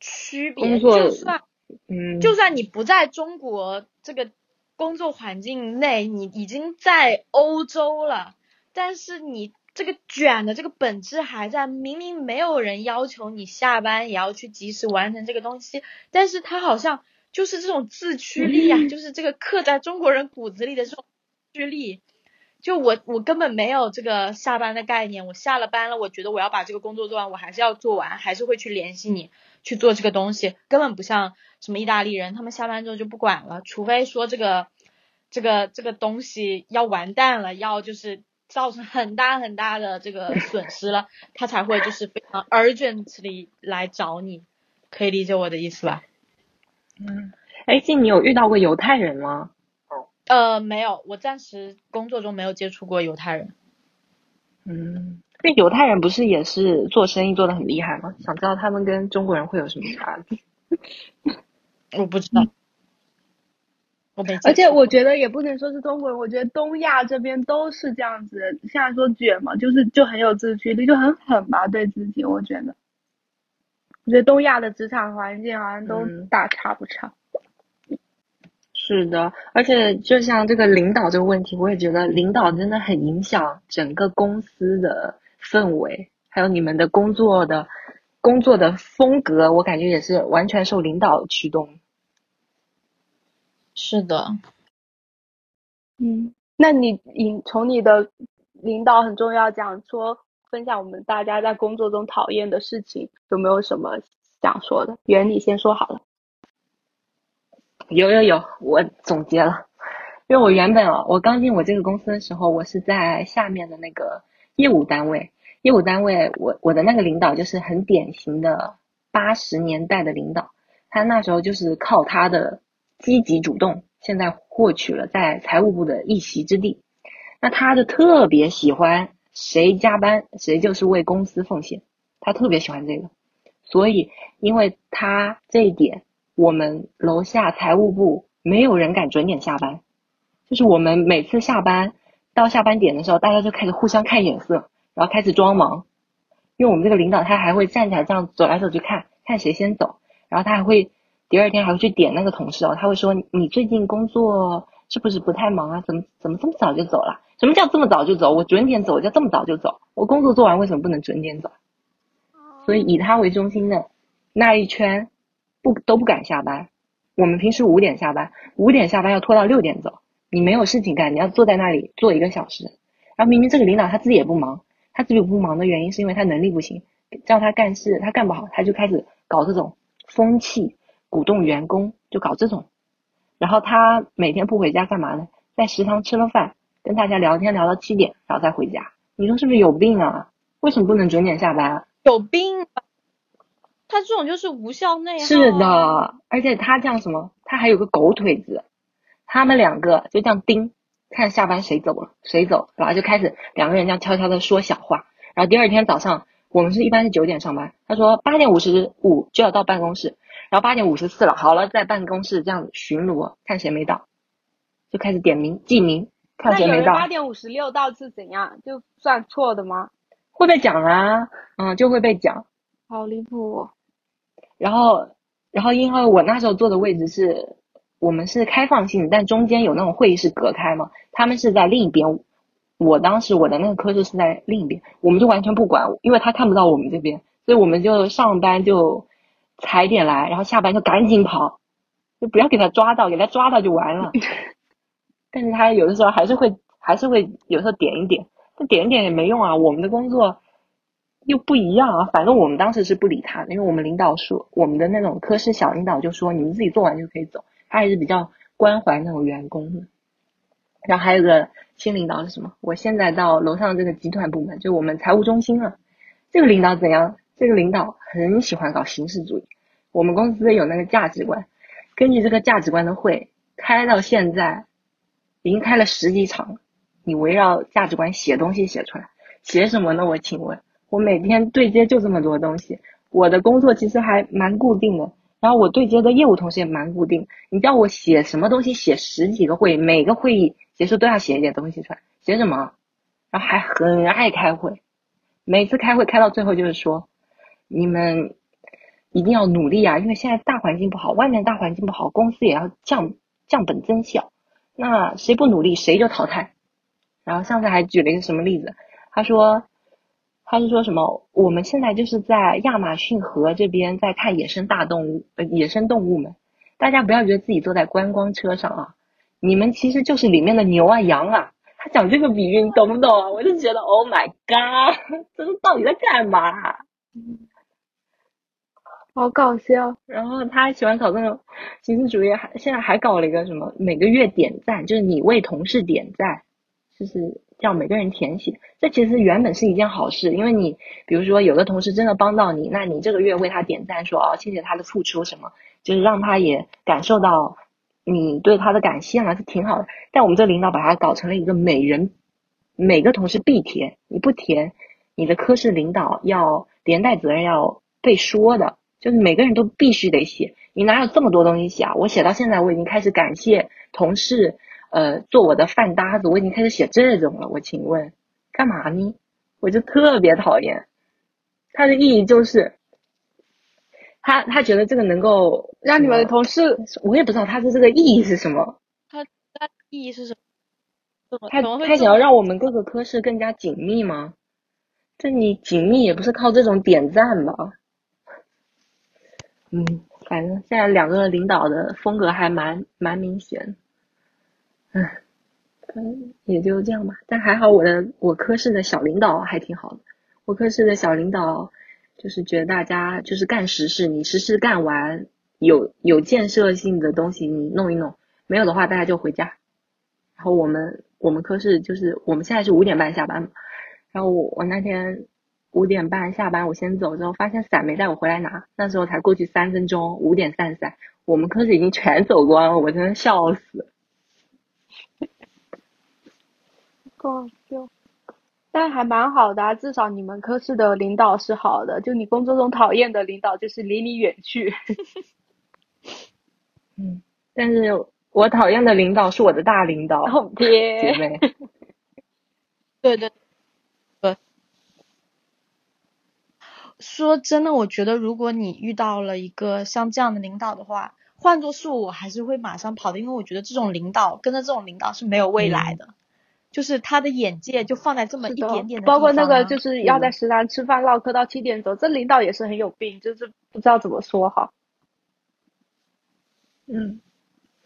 区别，就算，嗯，就算你不在中国这个工作环境内，你已经在欧洲了，但是你这个卷的这个本质还在。明明没有人要求你下班也要去及时完成这个东西，但是他好像就是这种自驱力啊，就是这个刻在中国人骨子里的这种驱力。就我我根本没有这个下班的概念，我下了班了，我觉得我要把这个工作做完，我还是要做完，还是会去联系你去做这个东西，根本不像什么意大利人，他们下班之后就不管了，除非说这个这个这个东西要完蛋了，要就是造成很大很大的这个损失了，他才会就是非常 urgently 来找你，可以理解我的意思吧？嗯，哎，静，你有遇到过犹太人吗？呃，没有，我暂时工作中没有接触过犹太人。嗯，那犹太人不是也是做生意做的很厉害吗？想知道他们跟中国人会有什么差别？我不知道。而且我觉得也不能说是中国人，我觉得东亚这边都是这样子。现在说卷嘛，就是就很有自驱力，就很狠吧，对自己。我觉得，我觉得东亚的职场环境好像都大差不差。是的，而且就像这个领导这个问题，我也觉得领导真的很影响整个公司的氛围，还有你们的工作的工作的风格，我感觉也是完全受领导驱动。是的，嗯，那你你从你的领导很重要讲说分享我们大家在工作中讨厌的事情，有没有什么想说的？圆你先说好了。有有有，我总结了，因为我原本啊，我刚进我这个公司的时候，我是在下面的那个业务单位，业务单位，我我的那个领导就是很典型的八十年代的领导，他那时候就是靠他的积极主动，现在获取了在财务部的一席之地，那他就特别喜欢谁加班谁就是为公司奉献，他特别喜欢这个，所以因为他这一点。我们楼下财务部没有人敢准点下班，就是我们每次下班到下班点的时候，大家就开始互相看眼色，然后开始装忙。因为我们这个领导他还会站起来这样走来走去看看谁先走，然后他还会第二天还会去点那个同事哦，他会说你最近工作是不是不太忙啊？怎么怎么这么早就走了？什么叫这么早就走？我准点走我叫这么早就走？我工作做完为什么不能准点走？所以以他为中心的那一圈。不都不敢下班，我们平时五点下班，五点下班要拖到六点走。你没有事情干，你要坐在那里坐一个小时。然后明明这个领导他自己也不忙，他自己不忙的原因是因为他能力不行，叫他干事他干不好，他就开始搞这种风气，鼓动员工就搞这种。然后他每天不回家干嘛呢？在食堂吃了饭，跟大家聊天聊到七点，然后再回家。你说是不是有病啊？为什么不能准点下班？有病。他这种就是无效内耗。是的，而且他这样什么，他还有个狗腿子，他们两个就这样盯，看下班谁走了，谁走，然后就开始两个人这样悄悄的说小话。然后第二天早上，我们是一般是九点上班，他说八点五十五就要到办公室，然后八点五十四了，好了，在办公室这样巡逻，看谁没到，就开始点名记名，看谁没到。八点五十六到是怎样？就算错的吗？会被讲啊，嗯，就会被讲。好离谱。然后，然后因为我那时候坐的位置是，我们是开放性，但中间有那种会议室隔开嘛，他们是在另一边。我当时我的那个科室是在另一边，我们就完全不管，因为他看不到我们这边，所以我们就上班就踩点来，然后下班就赶紧跑，就不要给他抓到，给他抓到就完了。但是他有的时候还是会，还是会有时候点一点，但点一点也没用啊，我们的工作。又不一样啊！反正我们当时是不理他，因为我们领导说，我们的那种科室小领导就说，你们自己做完就可以走。他还是比较关怀那种员工的。然后还有个新领导是什么？我现在到楼上这个集团部门，就我们财务中心了。这个领导怎样？这个领导很喜欢搞形式主义。我们公司有那个价值观，根据这个价值观的会开到现在，已经开了十几场了。你围绕价值观写东西写出来，写什么呢？我请问？我每天对接就这么多东西，我的工作其实还蛮固定的。然后我对接的业务同事也蛮固定。你叫我写什么东西，写十几个会，每个会议结束都要写一点东西出来，写什么？然后还很爱开会，每次开会开到最后就是说，你们一定要努力啊，因为现在大环境不好，外面大环境不好，公司也要降降本增效。那谁不努力，谁就淘汰。然后上次还举了一个什么例子，他说。他是说什么？我们现在就是在亚马逊河这边在看野生大动物，呃，野生动物们。大家不要觉得自己坐在观光车上啊，你们其实就是里面的牛啊、羊啊。他讲这个比喻，你懂不懂啊？我就觉得，Oh my god，这是到底在干嘛？好搞笑。然后他还喜欢搞那种形式主义，还现在还搞了一个什么，每个月点赞，就是你为同事点赞，就是。叫每个人填写，这其实原本是一件好事，因为你比如说有的同事真的帮到你，那你这个月为他点赞，说哦谢谢他的付出什么，就是让他也感受到你对他的感谢嘛，是挺好的。但我们这领导把它搞成了一个每人每个同事必填，你不填，你的科室领导要连带责任要被说的，就是每个人都必须得写，你哪有这么多东西写啊？我写到现在，我已经开始感谢同事。呃，做我的饭搭子，我已经开始写这种了。我请问，干嘛呢？我就特别讨厌。它的意义就是，他他觉得这个能够让你们的同事，我也不知道他的这个意义是什么。他他意义是什么？他他想要让我们各个科室更加紧密吗？这你紧密也不是靠这种点赞吧？嗯，反正现在两个领导的风格还蛮蛮明显。嗯，也就这样吧。但还好我的我科室的小领导还挺好的。我科室的小领导就是觉得大家就是干实事，你实事干完，有有建设性的东西你弄一弄，没有的话大家就回家。然后我们我们科室就是我们现在是五点半下班嘛。然后我我那天五点半下班，我先走之后发现伞没带我回来拿，那时候才过去三分钟，五点散伞，我们科室已经全走光了，我真的笑死。搞笑，但还蛮好的，啊，至少你们科室的领导是好的，就你工作中讨厌的领导就是离你远去。嗯，但是我讨厌的领导是我的大领导，姐妹。对对。说真的，我觉得如果你遇到了一个像这样的领导的话，换作是我，还是会马上跑的，因为我觉得这种领导跟着这种领导是没有未来的，就是他的眼界就放在这么一点点的包括那个就是要在食堂吃饭唠嗑到七点走，这领导也是很有病，就是不知道怎么说好。嗯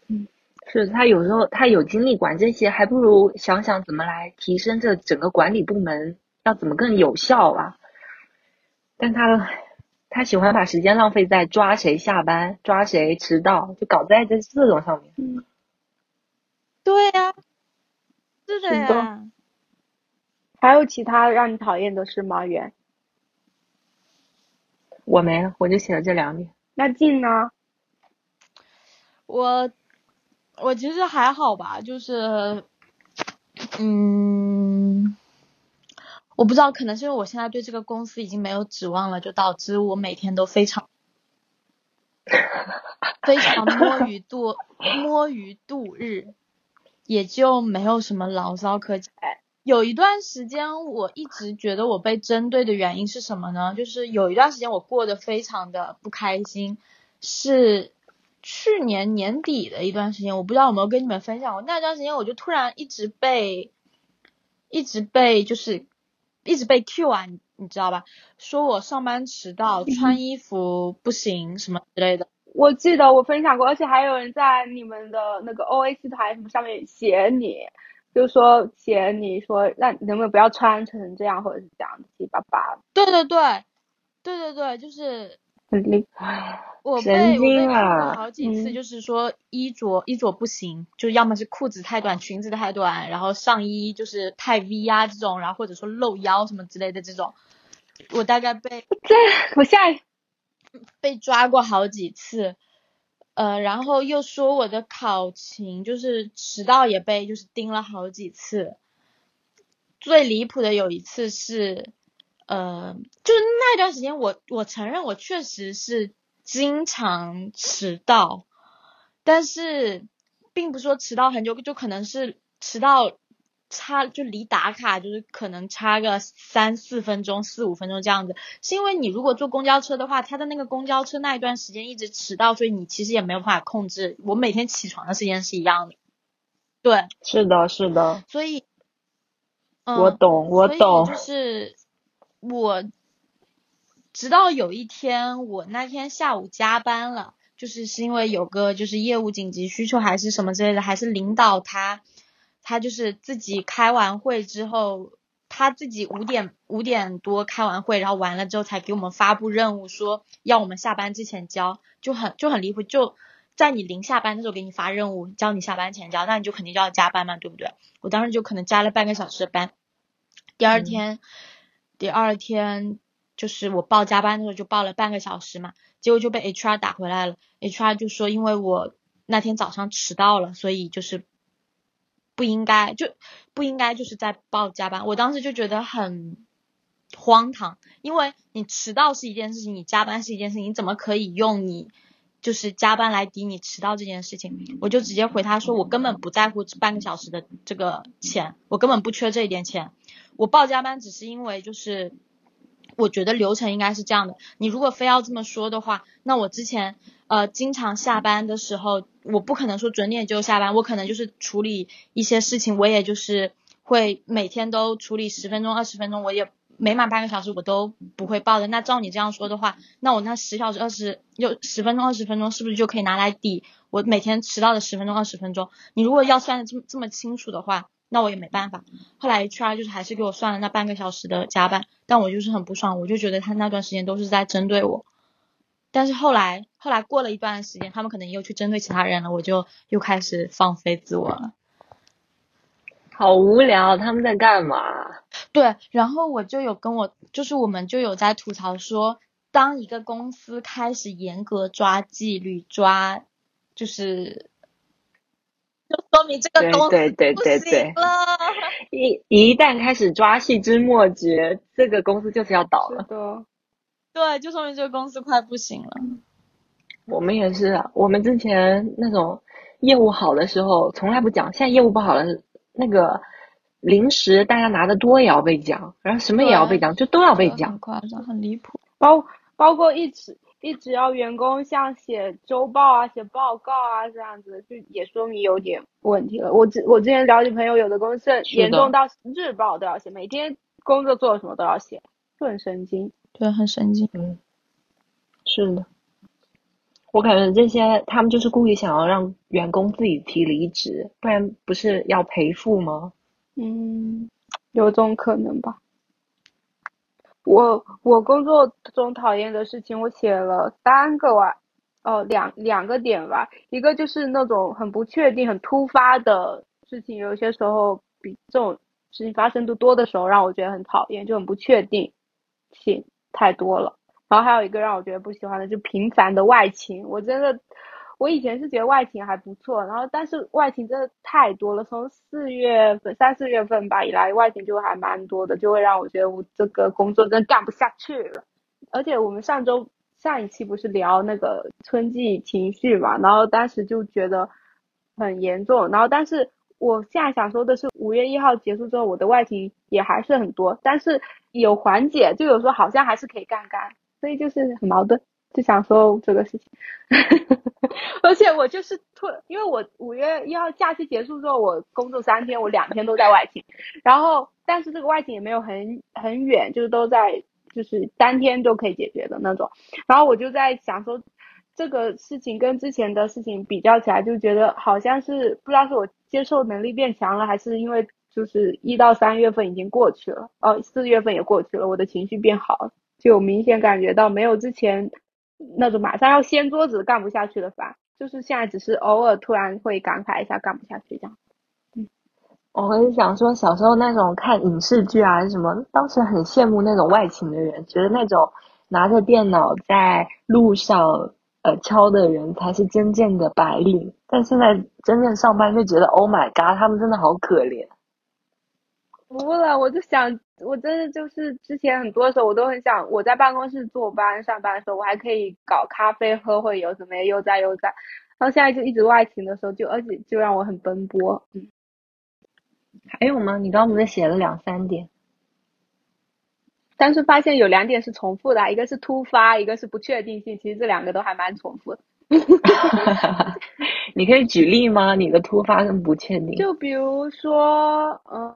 嗯，是他有时候他有精力管这些，还不如想想怎么来提升这整个管理部门要怎么更有效啊。但他他喜欢把时间浪费在抓谁下班、抓谁迟到，就搞在这这种上面。嗯，对呀，是的呀。还有其他让你讨厌的事吗？袁？我没了，我就写了这两点。那静呢？我我其实还好吧，就是嗯。我不知道，可能是因为我现在对这个公司已经没有指望了，就导致我每天都非常非常摸鱼度摸鱼度日，也就没有什么牢骚可讲。有一段时间，我一直觉得我被针对的原因是什么呢？就是有一段时间我过得非常的不开心，是去年年底的一段时间，我不知道有没有跟你们分享过。那段时间我就突然一直被一直被就是。一直被 Q 啊，你你知道吧？说我上班迟到，穿衣服不行什么之类的。我记得我分享过，而且还有人在你们的那个 O A 系台什么上面写你，就说写你说让能不能不要穿成这样，或者是这样七七八八。对对对，对对对，就是。很厉害，我被我被骂过好几次，就是说衣着衣着不行，就要么是裤子太短，裙子太短，然后上衣就是太 V 啊这种，然后或者说露腰什么之类的这种，我大概被 这我下被抓过好几次，呃，然后又说我的考勤就是迟到也被就是盯了好几次，最离谱的有一次是。呃，就那段时间，我我承认我确实是经常迟到，但是并不说迟到很久，就可能是迟到差就离打卡就是可能差个三四分钟、四五分钟这样子。是因为你如果坐公交车的话，他的那个公交车那一段时间一直迟到，所以你其实也没有办法控制。我每天起床的时间是一样的，对，是的，是的。所以，我懂，我懂，就是。我直到有一天，我那天下午加班了，就是是因为有个就是业务紧急需求还是什么之类的，还是领导他他就是自己开完会之后，他自己五点五点多开完会，然后完了之后才给我们发布任务，说要我们下班之前交，就很就很离谱，就在你临下班的时候给你发任务，叫你下班前交，那你就肯定就要加班嘛，对不对？我当时就可能加了半个小时的班，第二天。第二天就是我报加班的时候就报了半个小时嘛，结果就被 HR 打回来了。HR 就说因为我那天早上迟到了，所以就是不应该就不应该就是在报加班。我当时就觉得很荒唐，因为你迟到是一件事情，你加班是一件事情，你怎么可以用你就是加班来抵你迟到这件事情？我就直接回他说我根本不在乎半个小时的这个钱，我根本不缺这一点钱。我报加班只是因为就是我觉得流程应该是这样的。你如果非要这么说的话，那我之前呃经常下班的时候，我不可能说准点就下班，我可能就是处理一些事情，我也就是会每天都处理十分钟、二十分钟，我也每满半个小时我都不会报的。那照你这样说的话，那我那十小时、二十又十分钟、二十分钟，是不是就可以拿来抵我每天迟到的十分钟、二十分钟？你如果要算的这么这么清楚的话。那我也没办法，后来 HR 就是还是给我算了那半个小时的加班，但我就是很不爽，我就觉得他那段时间都是在针对我。但是后来后来过了一段时间，他们可能又去针对其他人了，我就又开始放飞自我了。好无聊，他们在干嘛？对，然后我就有跟我，就是我们就有在吐槽说，当一个公司开始严格抓纪律，抓就是。就说明这个公司不行了。一一旦开始抓细枝末节，这个公司就是要倒了。对，就说明这个公司快不行了。我们也是，我们之前那种业务好的时候从来不讲，现在业务不好了，那个零食大家拿的多也要被讲，然后什么也要被讲，就都要被讲。很夸张，很离谱。包包括一直。一直要员工像写周报啊、写报告啊这样子，就也说明有点问题了。我之我之前了解朋友，有的公司严重到日报都要写，每天工作做什么都要写，就很神经。对，很神经。嗯，是的。我感觉这些他们就是故意想要让员工自己提离职，不然不是要赔付吗？嗯，有种可能吧。我我工作中讨厌的事情，我写了三个吧，哦两两个点吧，一个就是那种很不确定、很突发的事情，有些时候比这种事情发生的多的时候，让我觉得很讨厌，就很不确定性太多了。然后还有一个让我觉得不喜欢的，就频繁的外勤，我真的。我以前是觉得外勤还不错，然后但是外勤真的太多了，从四月份、三四月份吧以来，外勤就还蛮多的，就会让我觉得我这个工作真干不下去了。而且我们上周上一期不是聊那个春季情绪嘛，然后当时就觉得很严重，然后但是我现在想说的是，五月一号结束之后，我的外勤也还是很多，但是有缓解，就有时候好像还是可以干干，所以就是很矛盾。就想说这个事情，而且我就是突，因为我五月一号假期结束之后，我工作三天，我两天都在外勤，然后但是这个外勤也没有很很远，就是都在就是当天就可以解决的那种，然后我就在想说这个事情跟之前的事情比较起来，就觉得好像是不知道是我接受能力变强了，还是因为就是一到三月份已经过去了，哦四月份也过去了，我的情绪变好，就明显感觉到没有之前。那种马上要掀桌子干不下去的烦，就是现在只是偶尔突然会感慨一下干不下去这样。嗯，我很想说小时候那种看影视剧啊什么，当时很羡慕那种外勤的人，觉得那种拿着电脑在路上呃敲的人才是真正的白领。但现在真正上班就觉得 Oh my God，他们真的好可怜。不了，我就想，我真的就是之前很多时候，我都很想我在办公室坐班上班的时候，我还可以搞咖啡喝，会有什么悠哉悠哉。然后现在就一直外勤的时候，就而且就让我很奔波。嗯，还有吗？你刚刚不是写了两三点？但是发现有两点是重复的，一个是突发，一个是不确定性。其实这两个都还蛮重复的。你可以举例吗？你的突发跟不确定？就比如说，嗯。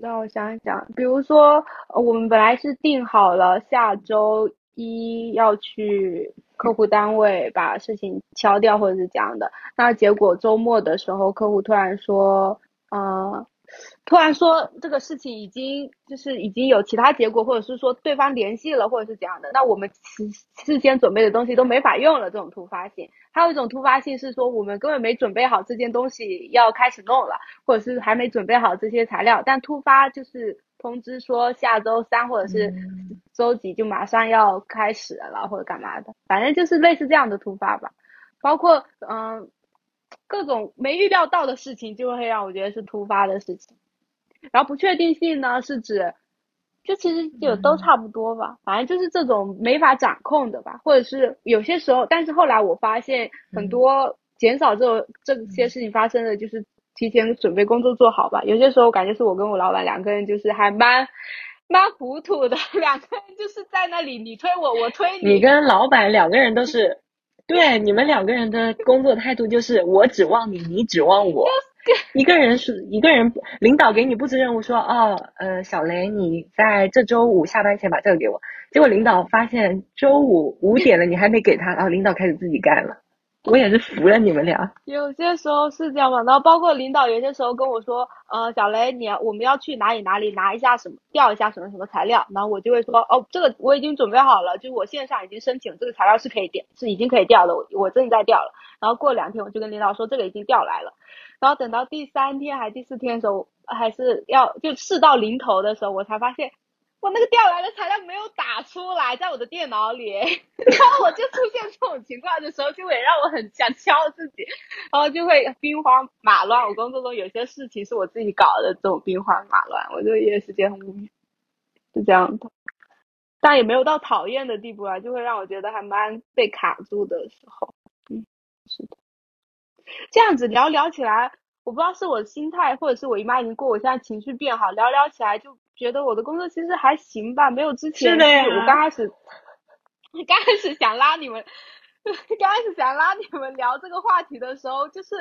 让我想一想，比如说，我们本来是定好了下周一要去客户单位把事情敲掉，或者是这样的，那结果周末的时候，客户突然说，啊。突然说这个事情已经就是已经有其他结果，或者是说对方联系了，或者是怎样的，那我们事事先准备的东西都没法用了。这种突发性，还有一种突发性是说我们根本没准备好这件东西要开始弄了，或者是还没准备好这些材料，但突发就是通知说下周三或者是周几就马上要开始了，或者干嘛的，反正就是类似这样的突发吧。包括嗯。各种没预料到的事情，就会让我觉得是突发的事情。然后不确定性呢，是指，就其实就都差不多吧，反正就是这种没法掌控的吧，或者是有些时候，但是后来我发现很多减少这种这些事情发生的，就是提前准备工作做好吧。有些时候感觉是我跟我老板两个人就是还蛮蛮糊涂的，两个人就是在那里你推我，我推你跟老板两个人都是，对，你们两个人的工作态度就是我指望你，你指望我。一个人是一个人，领导给你布置任务说，哦，呃，小雷，你在这周五下班前把这个给我。结果领导发现周五五点了，你还没给他，然后领导开始自己干了。我也是服了你们俩。有些时候是这样嘛，然后包括领导有些时候跟我说，呃，小雷，你我们要去哪里哪里拿一下什么，调一下什么什么材料，然后我就会说，哦，这个我已经准备好了，就我线上已经申请，这个材料是可以调，是已经可以调的，我我正在调了。然后过两天我就跟领导说，这个已经调来了。然后等到第三天还第四天的时候，还是要就事到临头的时候，我才发现。我那个调来的材料没有打出来，在我的电脑里，然后我就出现这种情况的时候，就会让我很想敲自己，然后就会兵荒马乱。我工作中有些事情是我自己搞的，这种兵荒马乱，我就也是觉得很无语，是这样的，但也没有到讨厌的地步啊，就会让我觉得还蛮被卡住的时候。嗯，是的，这样子聊聊起来，我不知道是我心态，或者是我姨妈已经过，我现在情绪变好，聊聊起来就。觉得我的工作其实还行吧，没有之前。是的呀。我刚开始，刚开始想拉你们，刚开始想拉你们聊这个话题的时候，就是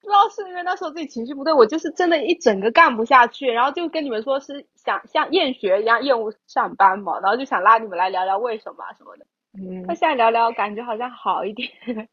不知道是因为那时候自己情绪不对，我就是真的一整个干不下去，然后就跟你们说是想像厌学一样厌恶上班嘛，然后就想拉你们来聊聊为什么什么的。嗯。那现在聊聊，感觉好像好一点。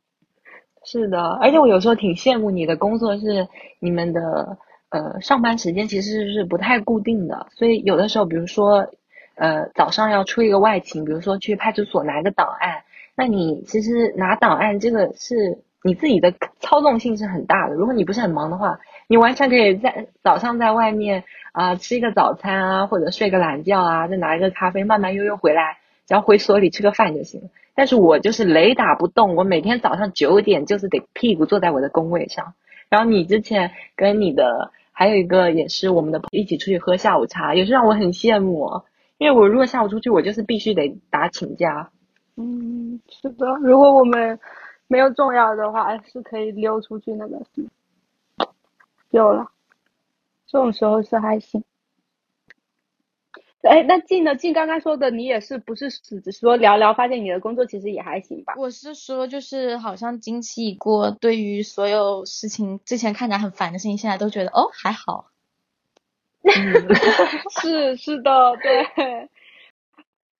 是的，而且我有时候挺羡慕你的工作，是你们的。呃，上班时间其实是不太固定的，所以有的时候，比如说，呃，早上要出一个外勤，比如说去派出所拿个档案，那你其实拿档案这个是你自己的操纵性是很大的。如果你不是很忙的话，你完全可以在早上在外面啊吃一个早餐啊，或者睡个懒觉啊，再拿一个咖啡，慢慢悠悠回来，只要回所里吃个饭就行了。但是我就是雷打不动，我每天早上九点就是得屁股坐在我的工位上。然后你之前跟你的。还有一个也是我们的朋友一起出去喝下午茶，也是让我很羡慕。因为我如果下午出去，我就是必须得打请假。嗯，是的，如果我们没有重要的话，是可以溜出去那个。有了，这种时候是还行。哎，那静呢？静刚刚说的，你也是不是只是说聊聊，发现你的工作其实也还行吧？我是说，就是好像经期已过，对于所有事情之前看起来很烦的事情，现在都觉得哦还好。是是的，对。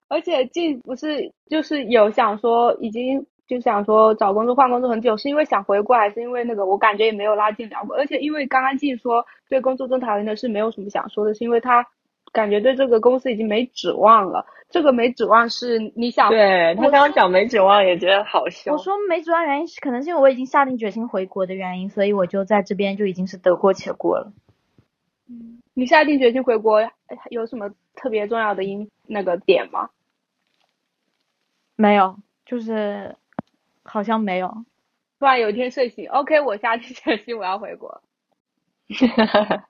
而且静不是就是有想说，已经就想说找工作换工作很久，是因为想回国，还是因为那个？我感觉也没有拉近聊过。而且因为刚刚静说对工作中讨厌的事没有什么想说的，是因为他。感觉对这个公司已经没指望了。这个没指望是你想，对他刚刚讲没指望也觉得好笑。我说没指望原因是可能是因为我已经下定决心回国的原因，所以我就在这边就已经是得过且过了。嗯，你下定决心回国有什么特别重要的因那个点吗？没有，就是好像没有。突然有一天睡醒，OK，我下定决心我要回国。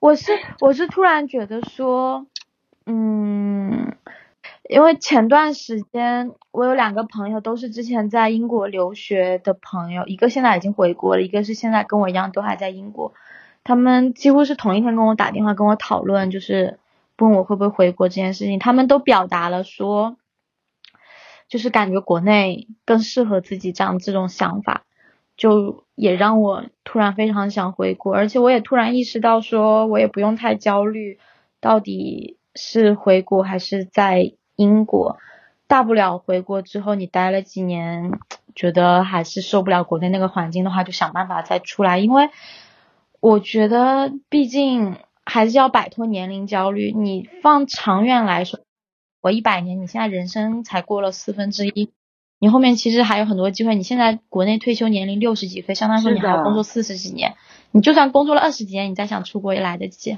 我是我是突然觉得说。嗯，因为前段时间我有两个朋友都是之前在英国留学的朋友，一个现在已经回国了，一个是现在跟我一样都还在英国。他们几乎是同一天跟我打电话跟我讨论，就是问我会不会回国这件事情。他们都表达了说，就是感觉国内更适合自己这样这种想法，就也让我突然非常想回国，而且我也突然意识到说，我也不用太焦虑，到底。是回国还是在英国？大不了回国之后你待了几年，觉得还是受不了国内那个环境的话，就想办法再出来。因为我觉得，毕竟还是要摆脱年龄焦虑。你放长远来说，我一百年，你现在人生才过了四分之一，你后面其实还有很多机会。你现在国内退休年龄六十几岁，相当于说你还要工作四十几年。你就算工作了二十几年，你再想出国也来得及。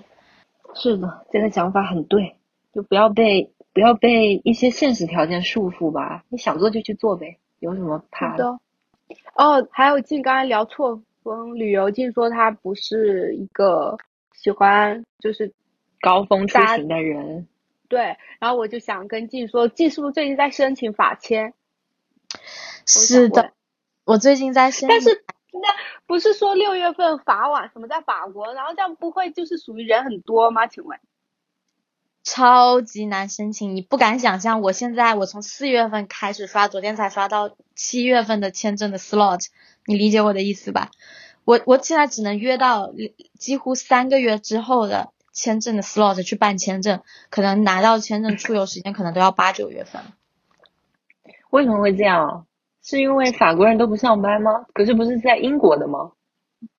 是的，这个想法很对，就不要被不要被一些现实条件束缚吧。你想做就去做呗，有什么怕的？哦，还有静刚才聊错峰旅游，静说他不是一个喜欢就是高峰出行的人。对，然后我就想跟静说，静是不是最近在申请法签？是的，我最近在申，但是。那不是说六月份法网什么在法国，然后这样不会就是属于人很多吗？请问？超级难申请，你不敢想象。我现在我从四月份开始刷，昨天才刷到七月份的签证的 slot，你理解我的意思吧？我我现在只能约到几乎三个月之后的签证的 slot 去办签证，可能拿到签证出游时间可能都要八九月份。为什么会这样？是因为法国人都不上班吗？可是不是在英国的吗？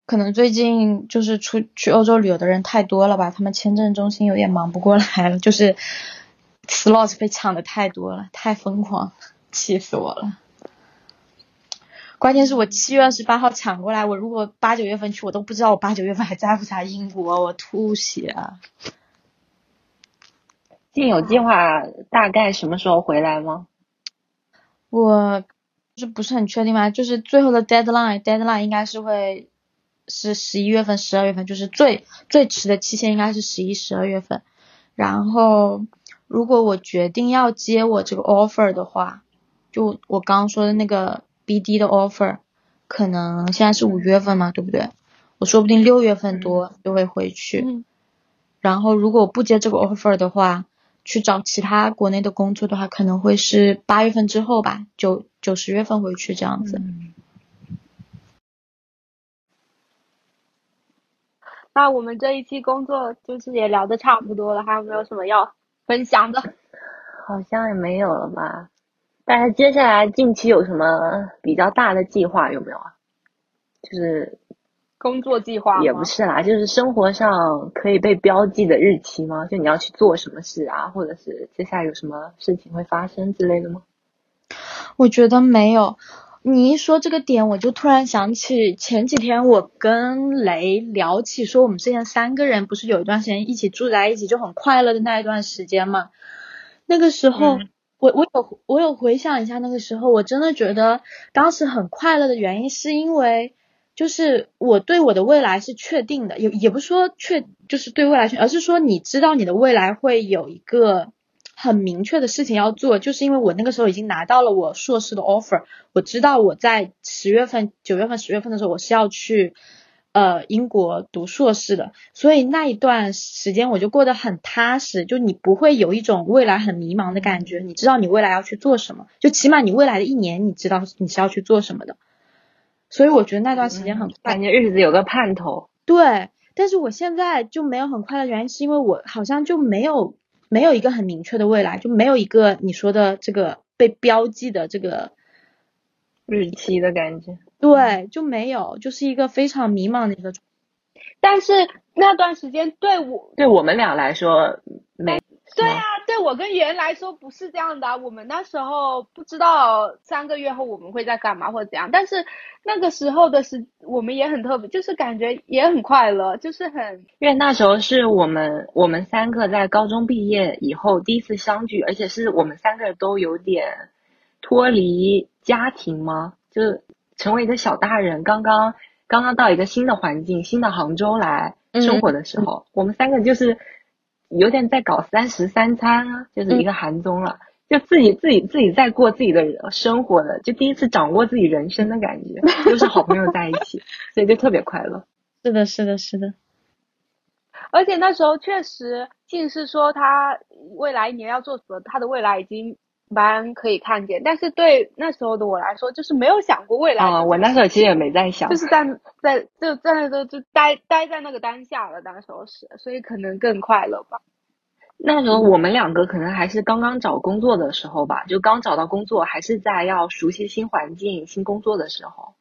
可能最近就是出去欧洲旅游的人太多了吧，他们签证中心有点忙不过来了，就是 slot 被抢的太多了，太疯狂，气死我了。关键是我七月二十八号抢过来，我如果八九月份去，我都不知道我八九月份还在不在英国，我吐血。现有计划大概什么时候回来吗？我是不是很确定嘛？就是最后的 deadline，deadline 应该是会。是十一月份、十二月份，就是最最迟的期限应该是十一、十二月份。然后，如果我决定要接我这个 offer 的话，就我刚刚说的那个 BD 的 offer，可能现在是五月份嘛，对不对？我说不定六月份多就会回去。然后，如果我不接这个 offer 的话，去找其他国内的工作的话，可能会是八月份之后吧，九九十月份回去这样子。那我们这一期工作就是也聊的差不多了，还有没有什么要分享的？好像也没有了吧。但是接下来近期有什么比较大的计划有没有啊？就是工作计划也不是啦，就是生活上可以被标记的日期吗？就你要去做什么事啊，或者是接下来有什么事情会发生之类的吗？我觉得没有。你一说这个点，我就突然想起前几天我跟雷聊起，说我们之前三个人不是有一段时间一起住在一起就很快乐的那一段时间嘛？那个时候，我我有我有回想一下那个时候，我真的觉得当时很快乐的原因是因为，就是我对我的未来是确定的，也也不是说确就是对未来确，而是说你知道你的未来会有一个。很明确的事情要做，就是因为我那个时候已经拿到了我硕士的 offer，我知道我在十月份、九月份、十月份的时候我是要去呃英国读硕士的，所以那一段时间我就过得很踏实，就你不会有一种未来很迷茫的感觉，你知道你未来要去做什么，就起码你未来的一年你知道你是要去做什么的，所以我觉得那段时间很感觉日子有个盼头。对，但是我现在就没有很快的原因是因为我好像就没有。没有一个很明确的未来，就没有一个你说的这个被标记的这个日期的感觉。对，就没有，就是一个非常迷茫的一个。但是那段时间对我对我们俩来说没。对啊，对我跟原来说不是这样的。我们那时候不知道三个月后我们会在干嘛或者怎样，但是那个时候的是我们也很特别，就是感觉也很快乐，就是很因为那时候是我们我们三个在高中毕业以后第一次相聚，而且是我们三个都有点脱离家庭吗？就是成为一个小大人，刚刚刚刚到一个新的环境、新的杭州来生活的时候，我们三个就是。有点在搞三食三餐啊，就是一个韩综了，就自己自己自己在过自己的生活的，就第一次掌握自己人生的感觉，又是好朋友在一起，所以就特别快乐。是的，是的，是的。而且那时候确实，近视说他未来一年要做什么，他的未来已经。蛮可以看见，但是对那时候的我来说，就是没有想过未来。啊，我那时候其实也没在想，就是在在就在那个就待待在那个当下了，那时候是，所以可能更快乐吧。那时候我们两个可能还是刚刚找工作的时候吧，就刚找到工作，还是在要熟悉新环境、新工作的时候。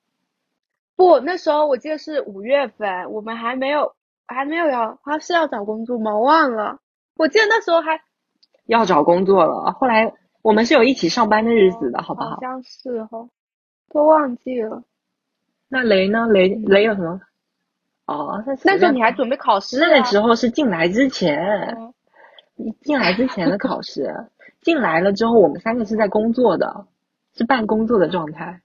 不，那时候我记得是五月份，我们还没有还没有要，他是要找工作吗？我忘了，我记得那时候还要找工作了，后来。我们是有一起上班的日子的，好不好？好像是哈，都忘记了。那雷呢？雷雷有什么？哦，那时候你还准备考试？那个时候是进来之前，进来之前的考试。进来了之后，我们三个是在工作的，是半工作的状态。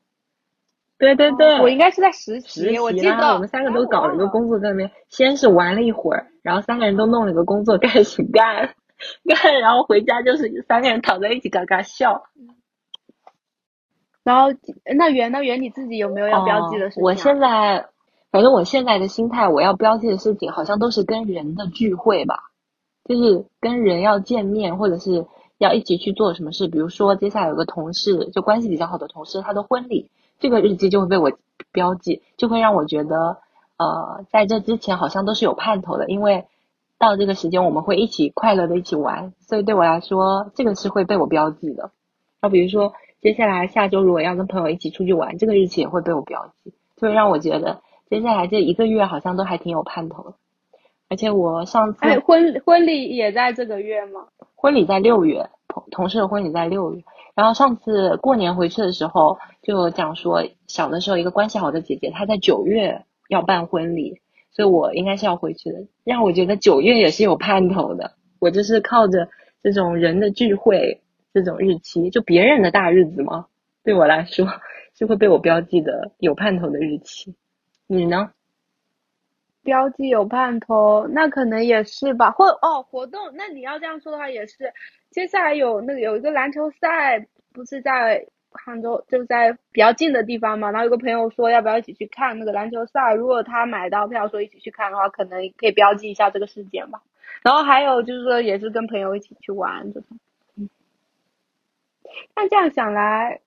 对对对，我应该是在实习。实习呢，我们三个都搞了一个工作在那边。先是玩了一会儿，然后三个人都弄了个工作开始 干。干，然后回家就是三个人躺在一起嘎嘎笑。然后那圆那圆你自己有没有要标记的事情？我现在，反正我现在的心态，我要标记的事情好像都是跟人的聚会吧。就是跟人要见面，或者是要一起去做什么事。比如说，接下来有个同事，就关系比较好的同事，他的婚礼，这个日记就会被我标记，就会让我觉得，呃，在这之前好像都是有盼头的，因为到这个时间我们会一起快乐的一起玩，所以对我来说，这个是会被我标记的。那比如说，接下来下周如果要跟朋友一起出去玩，这个日期也会被我标记，就会让我觉得接下来这一个月好像都还挺有盼头的。而且我上次哎，婚婚礼也在这个月吗？婚礼在六月，同同事的婚礼在六月。然后上次过年回去的时候，就讲说小的时候一个关系好的姐姐，她在九月要办婚礼，所以我应该是要回去的。让我觉得九月也是有盼头的。我就是靠着这种人的聚会，这种日期，就别人的大日子嘛，对我来说是会被我标记的有盼头的日期。你呢？标记有盼头，那可能也是吧。或哦，活动，那你要这样说的话，也是。接下来有那个有一个篮球赛，不是在杭州，就在比较近的地方嘛。然后有个朋友说要不要一起去看那个篮球赛，如果他买到票说一起去看的话，可能可以标记一下这个事件吧。然后还有就是说，也是跟朋友一起去玩这种。嗯，那这样想来。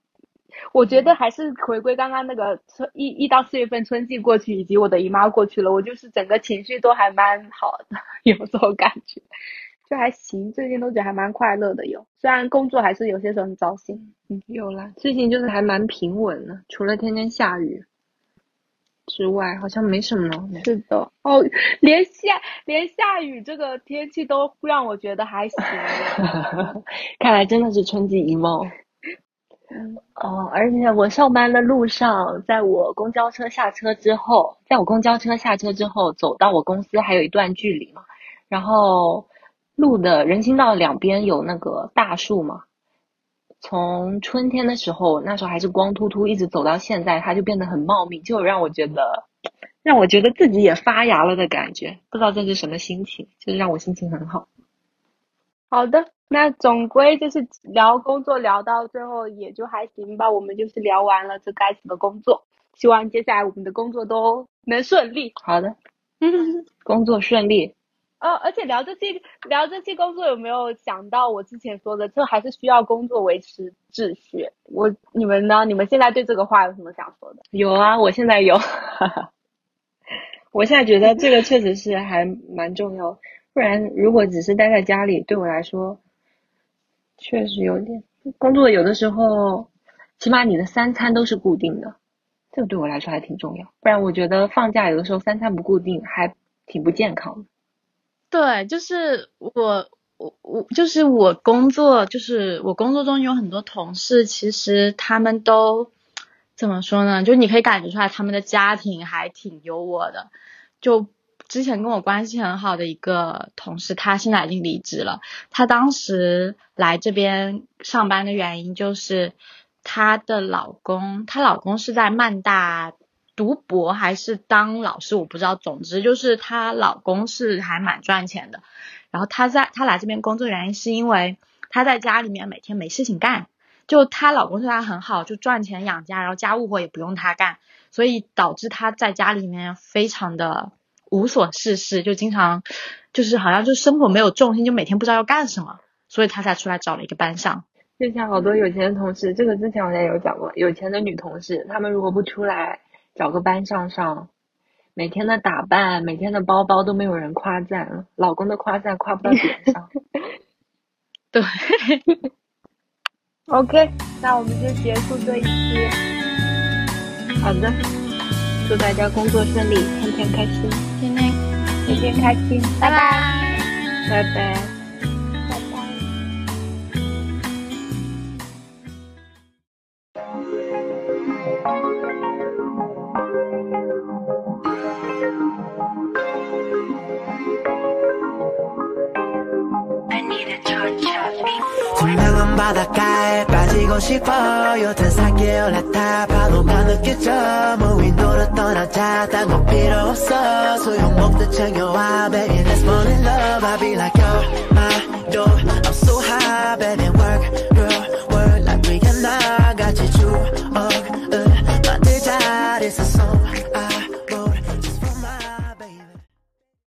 我觉得还是回归刚刚那个春一一到四月份春季过去，以及我的姨妈过去了，我就是整个情绪都还蛮好的，有这种感觉，就还行。最近都觉得还蛮快乐的，有虽然工作还是有些时候很糟心。嗯，有了，最近就是还蛮平稳的，除了天天下雨之外，好像没什么。是的，哦，连下连下雨这个天气都让我觉得还行。看来真的是春季一梦。哦，而且我上班的路上，在我公交车下车之后，在我公交车下车之后，走到我公司还有一段距离嘛。然后路的人行道两边有那个大树嘛。从春天的时候，那时候还是光秃秃，一直走到现在，它就变得很茂密，就让我觉得，让我觉得自己也发芽了的感觉。不知道这是什么心情，就是让我心情很好。好的。那总归就是聊工作聊到最后也就还行吧，我们就是聊完了这该死的工作，希望接下来我们的工作都能顺利。好的，工作顺利。哦，而且聊这期聊这期工作有没有想到我之前说的，这还是需要工作维持秩序。我你们呢？你们现在对这个话有什么想说的？有啊，我现在有，我现在觉得这个确实是还蛮重要，不然如果只是待在家里，对我来说。确实有点工作，有的时候起码你的三餐都是固定的，这个对我来说还挺重要。不然我觉得放假有的时候三餐不固定，还挺不健康的。对，就是我我我就是我工作，就是我工作中有很多同事，其实他们都怎么说呢？就你可以感觉出来，他们的家庭还挺优渥的，就。之前跟我关系很好的一个同事，她现在已经离职了。她当时来这边上班的原因就是她的老公，她老公是在曼大读博还是当老师，我不知道。总之就是她老公是还蛮赚钱的。然后她在她来这边工作原因是因为她在家里面每天没事情干，就她老公对她很好，就赚钱养家，然后家务活也不用她干，所以导致她在家里面非常的。无所事事，就经常就是好像就生活没有重心，就每天不知道要干什么，所以她才出来找了一个班上。就像好多有钱的同事，这个之前好像有讲过，有钱的女同事，她们如果不出来找个班上上，每天的打扮、每天的包包都没有人夸赞，老公的夸赞夸不到点上。对，OK，那我们就结束这一期。好的。祝大家工作顺利，天天开心，天天天天开心，拜拜，拜拜。 바닷가에 빠지고 싶어 요즘 사계 올라타 파도만 느꼈죠 뭐 윈도로 떠나자 딴거 필요 없어 소용없듯 챙겨와 baby let's fall in love I'll be like you're my door I'm so high baby work